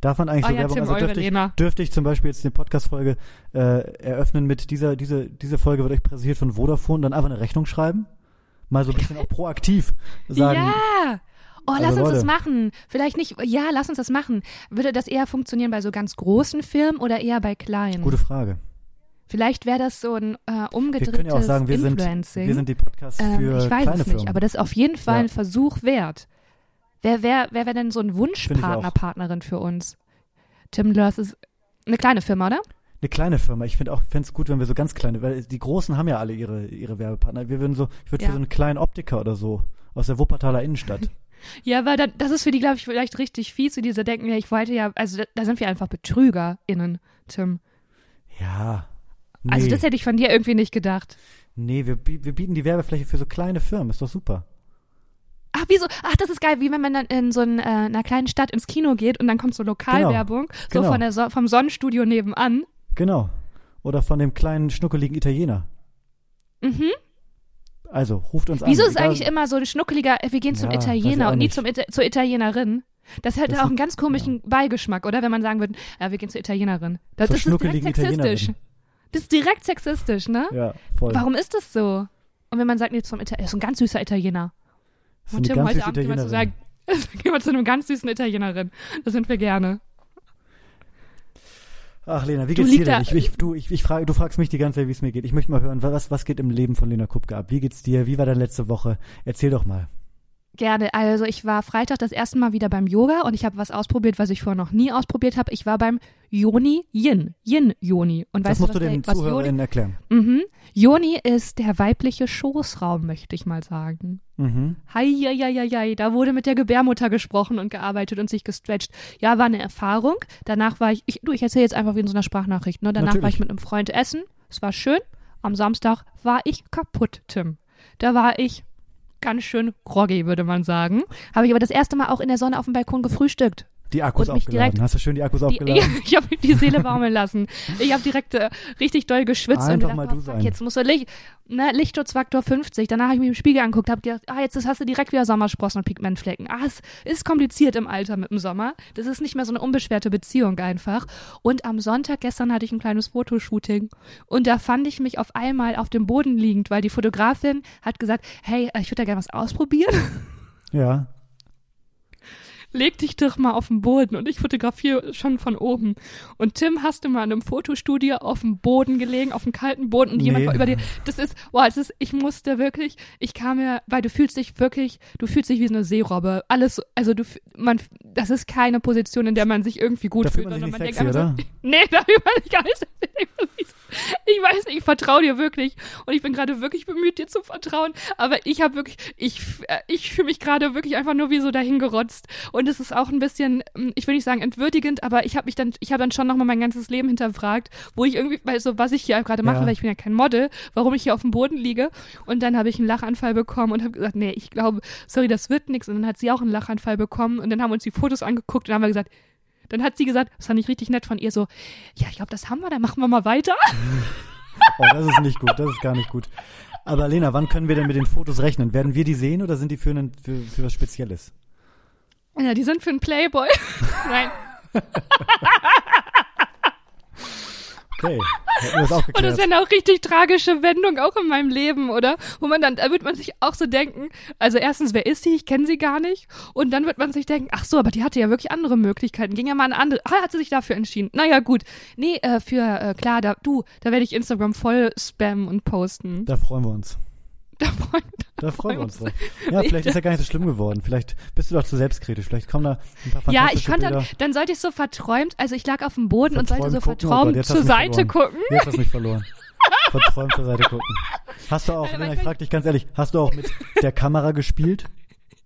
Darf man eigentlich so Euer Werbung, Tim, also dürfte ich, dürfte ich zum Beispiel jetzt eine Podcast-Folge äh, eröffnen mit dieser, diese, diese Folge wird euch präsentiert von Vodafone und dann einfach eine Rechnung schreiben? Mal so ein bisschen auch proaktiv sagen. Ja! Oh, Also lass uns Leute. das machen. Vielleicht nicht, ja, lass uns das machen. Würde das eher funktionieren bei so ganz großen Filmen oder eher bei kleinen? Gute Frage. Vielleicht wäre das so ein äh, Wir umgedrehtes können ja auch sagen, wir sind, Influencing. wir sind die Podcasts ähm, für ich weiß kleine es nicht, Firmen. aber das ist auf jeden Fall Ja. ein Versuch wert. Wer wäre wer wär denn so ein. Wunschpartner, Partnerin für uns? Tim Lörs ist eine kleine Firma, oder? Eine kleine Firma. Ich finde auch, fände es gut, wenn wir so ganz kleine, weil die Großen haben ja alle ihre, ihre Werbepartner. Wir würden so, ich würde Ja. für so einen kleinen Optiker oder so aus der Wuppertaler Innenstadt. Ja, weil dann, das ist für die, glaube ich, vielleicht richtig fies, wie diese denken, ja, ich wollte ja, also da, da sind wir einfach BetrügerInnen, Tim. Ja. Nee, Also das hätte ich von dir irgendwie nicht gedacht. nee wir, wir bieten die Werbefläche für so kleine Firmen. Ist doch super. Ach, wieso? Ach, das ist geil, wie wenn man dann in so ein, äh, einer kleinen Stadt ins Kino geht und dann kommt so Lokalwerbung, so genau. von der so vom Sonnenstudio nebenan. Genau. Oder von dem kleinen, schnuckeligen Italiener. Mhm. Also, ruft uns Wieso an. ist Egal- eigentlich immer so ein schnuckeliger, äh, wir gehen zum Ja, Italiener und nie zum Ita zur Italienerin? Das hätte Das auch einen ganz komischen Beigeschmack, oder? Wenn man sagen würde, ja, wir gehen zur Italienerin. Das, Zur ist direkt sexistisch. Das ist direkt sexistisch, ne? Ja, voll. Warum ist das so? Und wenn man sagt, nee, zum Italiener, ist ein ganz süßer Italiener. Und Tim, heute Abend wir, zu sagen, gehen wir zu einem ganz süßen Italienerin. Das sind wir gerne. Ach, Lena, wie geht's dir denn? Ich, ich, du, ich, ich frage, du fragst mich die ganze Zeit, wie es mir geht. Ich möchte mal hören, was, was geht im Leben von Lena Kupke ab? Wie geht's dir? Wie war deine letzte Woche? Erzähl doch mal. Gerne. Also ich war Freitag das erste Mal wieder beim Yoga und ich habe was ausprobiert, was ich vorher noch nie ausprobiert habe. Ich war beim Yoni Yin. Yin Yoni. Und das weißt musst du, den der, was Yoni, ZuhörerInnen erklären. mhm. Yoni ist der weibliche Schoßraum, möchte ich mal sagen. Mhm. Heieieiei, da wurde mit der Gebärmutter gesprochen und gearbeitet und sich gestretcht. Ja, war eine Erfahrung. Danach war ich, ich du, ich erzähle jetzt einfach wie in so einer Sprachnachricht. Ne? Danach war Natürlich. ich mit einem Freund essen. Es war schön. Am Samstag war ich kaputt, Tim. Da war ich ganz schön groggy, würde man sagen. Habe ich aber das erste Mal auch in der Sonne auf dem Balkon gefrühstückt. Die Akkus Und aufgeladen. Hast du schön die Akkus Die, aufgeladen? ich habe die Seele baumeln lassen. Ich habe direkt äh, richtig doll geschwitzt und Einfach gedacht, mal oh, du fuck, sein. jetzt musst du Licht, ne, Lichtschutzfaktor 50. Danach habe ich mich im Spiegel angeguckt, habe gedacht, ah, jetzt hast du direkt wieder Sommersprossen und Pigmentflecken. Ah, es ist kompliziert im Alter mit dem Sommer. Das ist nicht mehr so eine unbeschwerte Beziehung einfach. Und am Sonntag gestern hatte ich ein kleines Fotoshooting und da fand ich mich auf einmal auf dem Boden liegend, weil die Fotografin hat gesagt, hey, äh, ich würde da gerne was ausprobieren. Ja. Leg dich doch mal auf den Boden und ich fotografiere schon von oben. Und Tim, hast du mal in einem Fotostudio auf dem Boden gelegen, auf dem kalten Boden und jemand Nee. war über dir. Das ist, boah, das ist, ich musste wirklich, ich kam mir, weil du fühlst dich wirklich, du fühlst dich wie so eine Seerobbe. Alles, also du, man, das ist keine Position, in der man sich irgendwie gut Da fühlt fühlt, man sich sondern nicht man sexy, denkt oder? so, nee, da fühlt man sich gar nicht sexy. Ich weiß nicht, ich vertraue dir wirklich. Und ich bin gerade wirklich bemüht, dir zu vertrauen, aber ich habe wirklich, ich, äh, ich fühle mich gerade wirklich einfach nur wie so dahingerotzt. Und es ist auch ein bisschen, ähm, ich will nicht sagen entwürdigend, aber ich habe mich dann, ich habe dann schon nochmal mein ganzes Leben hinterfragt, wo ich irgendwie, weil so, was ich hier gerade mache, Ja. weil ich bin ja kein Model, warum ich hier auf dem Boden liege. Und dann habe ich einen Lachanfall bekommen und habe gesagt, nee, ich glaube, sorry, das wird nichts und dann hat sie auch einen Lachanfall bekommen. Und dann haben wir uns die Fotos angeguckt und haben wir gesagt, dann hat sie gesagt, das fand ich richtig nett von ihr, so, ja, ich glaube, das haben wir, dann machen wir mal weiter. Oh, das ist nicht gut. Das ist gar nicht gut. Aber Lena, wann können wir denn mit den Fotos rechnen? Werden wir die sehen oder sind die für, einen, für, für was Spezielles? Ja, die sind für einen Playboy. Nein. Okay, Und das wäre auch richtig tragische Wendung auch in meinem Leben, oder? Wo man dann, da wird man sich auch so denken, also erstens, wer ist sie? Ich kenne sie gar nicht. Und dann wird man sich denken, ach so, aber die hatte ja wirklich andere Möglichkeiten. Ging ja mal eine andere. Ah, hat sie sich dafür entschieden. Naja, gut. Nee, äh, für, äh, klar, da, du, da werde ich Instagram voll spammen und posten. Da freuen wir uns. Da freuen Da freuen wir uns drauf. Ja, vielleicht ist ja gar nicht so schlimm geworden. Vielleicht bist du doch zu selbstkritisch. Vielleicht kommen da ein paar Ja, ich konnte, Bilder. dann, dann sollte ich so verträumt, also ich lag auf dem Boden und sollte so Verträumt gucken. Oh Gott, verträumt zur Seite verloren. gucken. Jetzt hast du mich verloren. Verträumt zur Seite gucken. Hast du auch, Lena, ich frag dich ganz ehrlich, hast du auch mit der Kamera gespielt?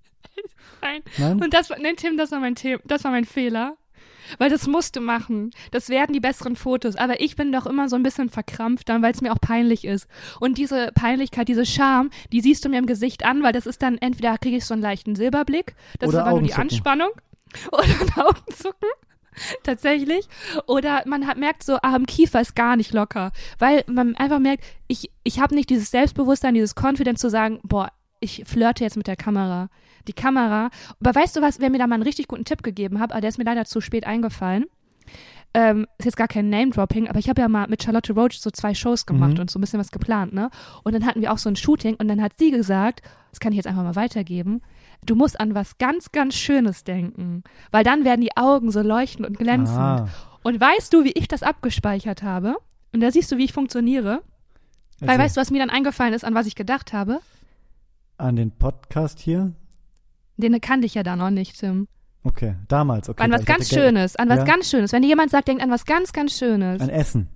Nein. Nein? Und das war, nein, Tim, das war mein Thema, das war mein Fehler. Weil das musst du machen. Das werden die besseren Fotos. Aber ich bin doch immer so ein bisschen verkrampft dann, weil es mir auch peinlich ist. Und diese Peinlichkeit, diese Scham, die siehst du mir im Gesicht an, weil das ist dann entweder kriege ich so einen leichten Silberblick, das Oder ist aber nur die. Anspannung. Oder ein Augenzucken. Tatsächlich. Oder man hat, merkt so, ah, im Kiefer ist gar nicht locker. Weil man einfach merkt, ich, ich habe nicht dieses Selbstbewusstsein, dieses Confidence zu sagen, boah, ich flirte jetzt mit der Kamera. Die Kamera. Aber weißt du was, wer mir da mal einen richtig guten Tipp gegeben hat, aber der ist mir leider zu spät eingefallen. Ähm, ist jetzt gar kein Name-Dropping, aber ich habe ja mal mit Charlotte Roach so zwei Shows gemacht Mhm. und so ein bisschen was geplant, ne? Und dann hatten wir auch so ein Shooting und dann hat sie gesagt, das kann ich jetzt einfach mal weitergeben, du musst an was ganz, ganz Schönes denken, weil dann werden die Augen so leuchtend und glänzend. Ah, Und weißt du, wie ich das abgespeichert habe? Und da siehst du, wie ich funktioniere. Weil erzähl. weißt du, was mir dann eingefallen ist, an was ich gedacht habe? An den Podcast hier? Den kannte ich ja da noch nicht, Tim. Okay, damals, okay. an was ganz Schönes, an was Ja. ganz Schönes. Wenn dir jemand sagt, denkt an was ganz, ganz Schönes. An Essen.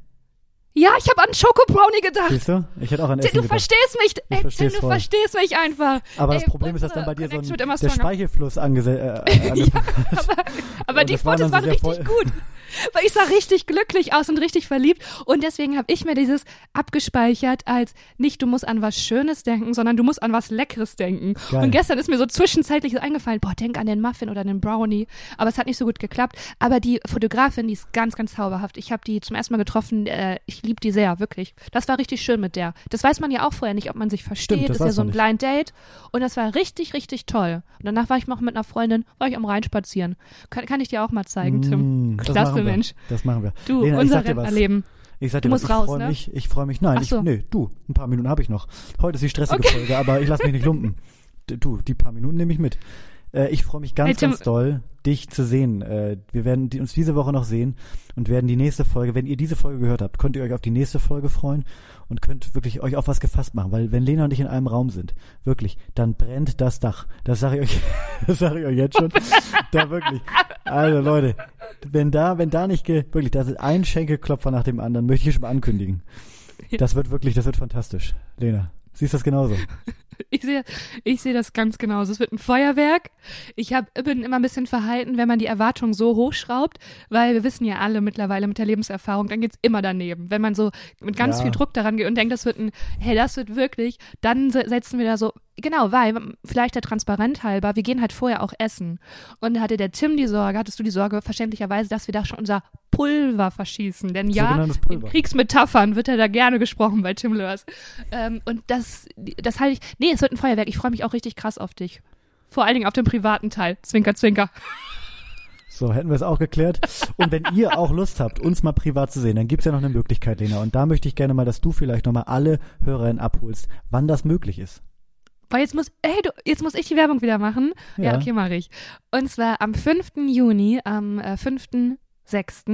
ja, ich habe an Schoko Brownie gedacht. Siehst du? Ich hätte auch an Essen du gedacht. verstehst mich, ey, Tim, du voll. verstehst mich einfach. Aber das Ey, Problem ist, dass dann bei dir so ein, der. Speichelfluss angese äh, ange Aber Und die das Fotos waren richtig voll- gut. Weil ich sah richtig glücklich aus und richtig verliebt. Und deswegen habe ich mir dieses abgespeichert als nicht, du musst an was Schönes denken, sondern du musst an was Leckeres denken. Geil. Und gestern ist mir so zwischenzeitlich eingefallen, boah, denk an den Muffin oder den Brownie. Aber es hat nicht so gut geklappt. Aber die Fotografin, die ist ganz, ganz zauberhaft. Ich habe die zum ersten Mal getroffen. Äh, ich liebe die sehr, wirklich. Das war richtig schön mit der. Das weiß man ja auch vorher nicht, ob man sich versteht. Stimmt, das ist ja so ein Blind Date. Und das war richtig, richtig toll. Und danach war ich noch mit einer Freundin, war ich am Rhein spazieren. Kann, kann ich dir auch mal zeigen, Tim. Mm, Klasse, machen wir. Mensch. Das machen wir. Du, Lena, ich unser. Rentnerleben. Ich sag Du dir was, musst ich raus, freue ne? mich, ich freue mich. Nein, so. ich, nee, du, ein paar Minuten habe ich noch. Heute ist die stressige Okay. Folge, aber ich lasse mich nicht lumpen. Du, die paar Minuten nehme ich mit. Äh, ich freue mich ganz, Hey, ganz doll, dich zu sehen. Äh, wir werden die, uns diese Woche noch sehen und werden die nächste Folge, wenn ihr diese Folge gehört habt, könnt ihr euch auf die nächste Folge freuen und könnt wirklich euch auf was gefasst machen, weil wenn Lena und ich in einem Raum sind, wirklich, dann brennt das Dach. Das sage ich euch, das sage ich euch jetzt schon. da wirklich. Also Leute, wenn da, wenn da nicht ge, wirklich, das ist ein Schenkelklopfer nach dem anderen, möchte ich schon mal ankündigen. Das wird wirklich, das wird fantastisch. Lena, siehst du das genauso? Ich sehe ich sehe das ganz genauso. Es wird ein Feuerwerk. Ich hab, bin immer ein bisschen verhalten, wenn man die Erwartungen so hochschraubt, weil wir wissen ja alle mittlerweile mit der Lebenserfahrung, dann geht's immer daneben. Wenn man so mit ganz Ja. viel Druck daran geht und denkt, das wird ein, hey, das wird wirklich, dann se- setzen wir da so, genau, weil, vielleicht der Transparent halber, wir gehen halt vorher auch essen. Und da hatte der Tim die Sorge, hattest du die Sorge, verständlicherweise, dass wir da schon unser Pulver verschießen. Denn ja, in. Kriegsmetaphern wird er da gerne gesprochen bei Tim Lörs. Ähm, und das, das halte ich, nee, es wird ein Feuerwerk. Ich freue mich auch richtig krass auf dich. Vor allen Dingen auf den privaten Teil. Zwinker, zwinker. So, hätten wir es auch geklärt. Und wenn ihr auch Lust habt, uns mal privat zu sehen, dann gibt's ja noch eine Möglichkeit, Lena. Und da möchte ich gerne mal, dass du vielleicht nochmal alle Hörerinnen abholst, wann das möglich ist. Boah, jetzt muss, ey, du, jetzt muss ich die Werbung wieder machen. Ja, Ja. okay, mache ich. Und zwar am 5. Juni, am äh, 5. 6.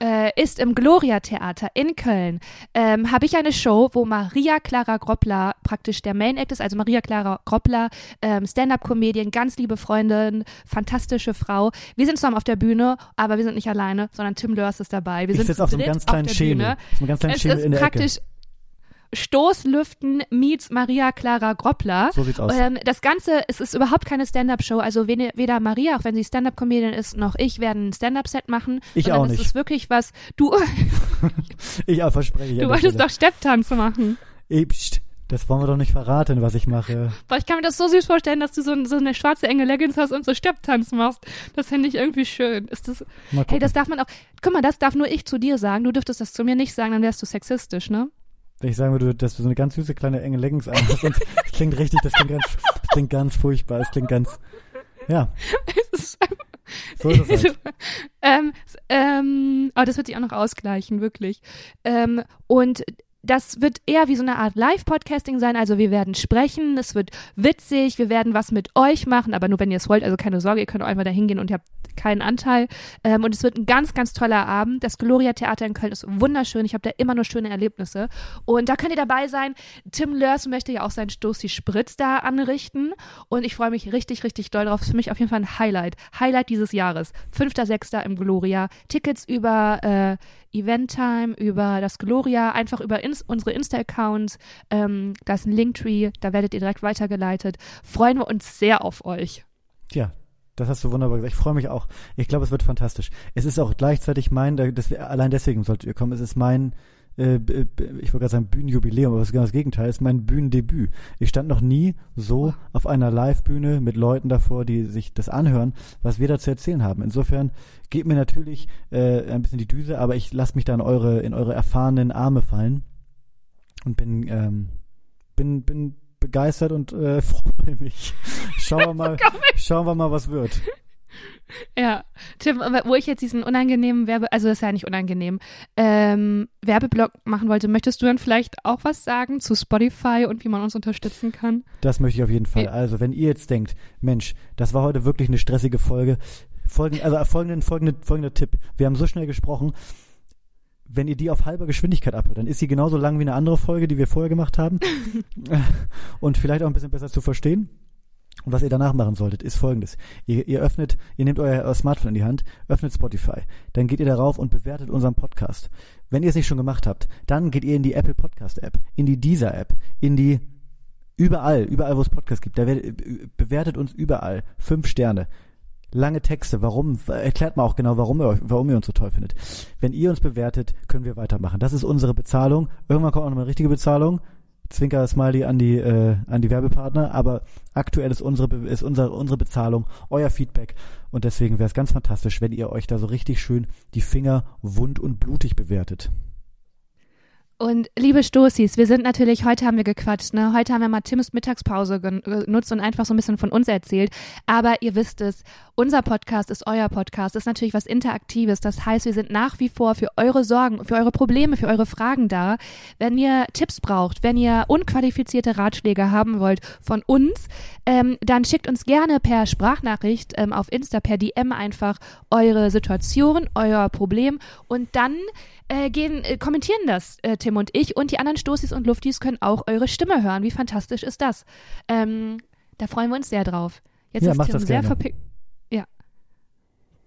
Äh, ist im Gloria Theater in Köln, ähm, habe ich eine Show, wo Maria Clara Groppler praktisch der Main Act ist, also Maria Clara Groppler, ähm, Stand-up-Comedian, ganz liebe Freundin, fantastische Frau. Wir sind zusammen auf der Bühne, aber wir sind nicht alleine, sondern Tim Lörs ist dabei. Wir ich sind sitze auf so einem ganz kleinen Schemel. So einem ganz kleinen Es Schemel ist in der praktisch Stoßlüften meets Maria Clara Groppler. So sieht's aus. Ähm, das Ganze, es ist überhaupt keine Stand-up-Show. Also weder Maria, auch wenn sie Stand-up-Comedian ist, noch ich werden ein Stand-up-Set machen. Ich auch Es nicht. ist wirklich was. Du, Ich auch verspreche. ich du wolltest Stelle. doch Stepptanz machen. Pst, das wollen wir doch nicht verraten, was ich mache. Boah, ich kann mir das so süß vorstellen, dass du so, so eine schwarze enge Leggings hast und so Stepptanz machst. Das fände ich irgendwie schön. Ist das, Mal hey, das darf man auch. Guck mal, das darf nur ich zu dir sagen. Du dürftest das zu mir nicht sagen, dann wärst du sexistisch, ne? Wenn ich sagen würde, dass du so eine ganz süße kleine enge Leggings anhast. Und das klingt richtig, das klingt ganz, das klingt ganz furchtbar. Es klingt ganz, ja, Es ist so ist es halt. ähm, ähm, aber das wird sich auch noch ausgleichen, wirklich. Ähm, und das wird eher wie so eine Art Live-Podcasting sein. Also wir werden sprechen, es wird witzig, wir werden was mit euch machen, aber nur wenn ihr es wollt. Also keine Sorge, ihr könnt auch einfach da hingehen und ihr habt keinen Anteil. Ähm, und es wird ein ganz, ganz toller Abend. Das Gloria Theater in Köln ist wunderschön. Ich habe da immer nur schöne Erlebnisse. Und da könnt ihr dabei sein. Tim Lörs möchte ja auch seinen Stoß die Spritz da anrichten. Und ich freue mich richtig, richtig doll drauf. Ist für mich auf jeden Fall ein Highlight. Highlight dieses Jahres. 5.6. im Gloria. Tickets über äh, Eventtime, über das Gloria, einfach über ins unsere Insta-Accounts. Ähm, da ist ein Linktree, da werdet ihr direkt weitergeleitet. Freuen wir uns sehr auf euch. Tja, das hast du wunderbar gesagt. Ich freue mich auch. Ich glaube, es wird fantastisch. Es ist auch gleichzeitig mein, das, allein deswegen solltet ihr kommen, es ist mein, äh, ich wollte gerade sagen Bühnenjubiläum, aber das ist genau das Gegenteil, es ist mein Bühnendebüt. Ich stand noch nie so auf einer Live-Bühne mit Leuten davor, die sich das anhören, was wir da zu erzählen haben. Insofern geht mir natürlich äh, ein bisschen die Düse, aber ich lasse mich da in eure, in eure erfahrenen Arme fallen und bin, ähm, bin, bin begeistert und äh, freue mich. Schauen wir mal, schauen wir mal, was wird. Ja, Tim, wo ich jetzt diesen unangenehmen Werbe, also das ist ja nicht unangenehm, ähm, Werbeblock machen wollte, möchtest du dann vielleicht auch was sagen zu Spotify und wie man uns unterstützen kann? Das möchte ich auf jeden Fall. Ja. Also, wenn ihr jetzt denkt, Mensch, das war heute wirklich eine stressige Folge, folgenden, also folgenden, folgenden, folgender Tipp. Wir haben so schnell gesprochen, wenn ihr die auf halber Geschwindigkeit abhört, dann ist sie genauso lang wie eine andere Folge, die wir vorher gemacht haben. und vielleicht auch ein bisschen besser zu verstehen. Und was ihr danach machen solltet, ist folgendes. Ihr, ihr öffnet, ihr nehmt euer, euer, Smartphone in die Hand, öffnet Spotify, dann geht ihr darauf und bewertet unseren Podcast. Wenn ihr es nicht schon gemacht habt, dann geht ihr in die Apple Podcast App, in die Deezer App, in die überall, überall wo es Podcasts gibt, da werdet, bewertet uns überall. Fünf Sterne lange Texte. Warum? Erklärt mal auch genau, warum ihr, warum ihr uns so toll findet. Wenn ihr uns bewertet, können wir weitermachen. Das ist unsere Bezahlung. Irgendwann kommt auch noch eine richtige Bezahlung. Zwinker Smiley an die äh, an die Werbepartner, aber aktuell ist unsere ist unsere unsere Bezahlung euer Feedback und deswegen wäre es ganz fantastisch, wenn ihr euch da so richtig schön die Finger wund und blutig bewertet. Und liebe Stoßis, wir sind natürlich, heute haben wir gequatscht, ne? Heute haben wir mal Tims Mittagspause genutzt und einfach so ein bisschen von uns erzählt. Aber ihr wisst es, unser Podcast ist euer Podcast, ist natürlich was Interaktives. Das heißt, wir sind nach wie vor für eure Sorgen, für eure Probleme, für eure Fragen da. Wenn ihr Tipps braucht, wenn ihr unqualifizierte Ratschläge haben wollt von uns, ähm, dann schickt uns gerne per Sprachnachricht ähm, auf Insta, per DM einfach eure Situation, euer Problem und dann äh, gehen, äh, kommentieren das, äh, Tim und ich. Und die anderen Stoßis und Luftis können auch eure Stimme hören. Wie fantastisch ist das? Ähm, da freuen wir uns sehr drauf. Jetzt ja, ist Tim sehr verpickt.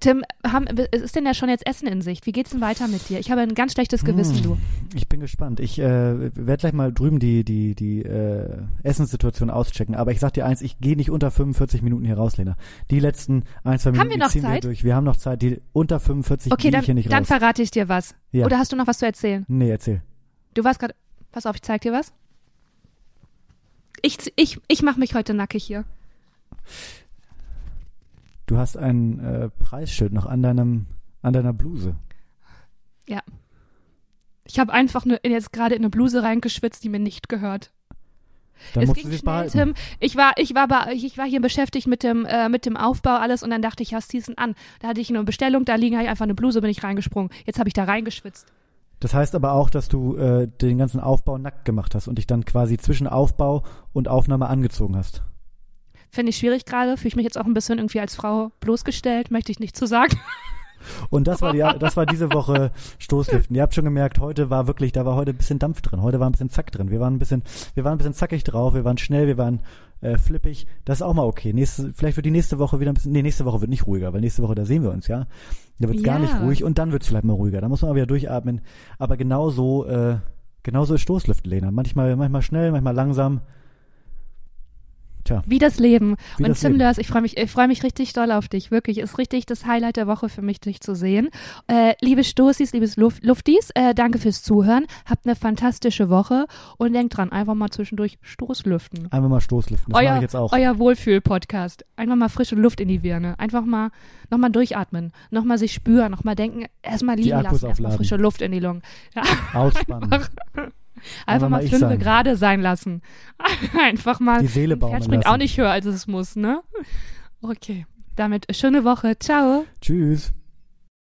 Tim, haben, ist denn ja schon jetzt Essen in Sicht? Wie geht's denn weiter mit dir? Ich habe ein ganz schlechtes Gewissen, hm, du. Ich bin gespannt. Ich äh, werde gleich mal drüben die, die, die äh, Essenssituation auschecken. Aber ich sag dir eins, ich gehe nicht unter 45 Minuten hier raus, Lena. Die letzten ein, zwei Minuten haben wir noch ziehen Zeit? wir durch. Wir haben noch Zeit. Die unter 45 okay, dann, ich hier nicht dann raus. verrate ich dir was. Ja. Oder hast du noch was zu erzählen? Nee, erzähl. Du warst gerade. Pass auf, ich zeig dir was. Ich, ich, ich mache mich heute nackig hier. Du hast ein äh, Preisschild noch an deinem, an deiner Bluse. Ja. Ich habe einfach ne, jetzt gerade in eine Bluse reingeschwitzt, die mir nicht gehört. Dann es ging schnell, behalten. Tim. Ich war, ich war, bei, ich war hier beschäftigt mit dem, äh, mit dem Aufbau alles und dann dachte ich, ja, ihn an. Da hatte ich eine Bestellung, da liegen, habe ich einfach eine Bluse, bin ich reingesprungen. Jetzt habe ich da reingeschwitzt. Das heißt aber auch, dass du äh, den ganzen Aufbau nackt gemacht hast und dich dann quasi zwischen Aufbau und Aufnahme angezogen hast. Finde ich schwierig gerade. Fühle ich mich jetzt auch ein bisschen irgendwie als Frau bloßgestellt, möchte ich nicht zu sagen. Und das war die, das war diese Woche Stoßlüften. Ihr habt schon gemerkt, heute war wirklich, da war heute ein bisschen Dampf drin. Heute war ein bisschen Zack drin. Wir waren ein bisschen, wir waren ein bisschen zackig drauf. Wir waren schnell, wir waren äh, flippig. Das ist auch mal okay. Nächste, vielleicht wird die nächste Woche wieder ein bisschen, nee, nächste Woche wird nicht ruhiger, weil nächste Woche, da sehen wir uns, ja. Da wird's Ja. gar nicht ruhig und dann wird's vielleicht mal ruhiger. Da muss man mal wieder durchatmen. Aber genauso, äh, genauso ist Stoßlüften, Lena. Manchmal, manchmal schnell, manchmal langsam. Tja, Wie das Leben. Wie und das Tim. Lörs, ich freue mich, ich freue mich richtig doll auf dich. Wirklich, ist richtig das Highlight der Woche für mich, dich zu sehen. Äh, liebe Stoßis, liebes Luft, Luftis, äh, danke fürs Zuhören. Habt eine fantastische Woche und denkt dran, einfach mal zwischendurch Stoßlüften. einfach mal Stoßlüften. Das mache euer ich jetzt auch. euer Wohlfühl-Podcast. Einfach mal frische Luft in die Birne. Einfach mal nochmal durchatmen. Nochmal sich spüren. Nochmal denken. Erstmal liegen lassen. Erstmal frische Luft in die Lungen. Ja, Ausspannen. einfach, mal fünf gerade sein lassen. einfach mal. Die Seele baumeln Pferd springt lassen. auch nicht höher, als es muss, ne? Okay. Damit schöne Woche. Ciao. Tschüss.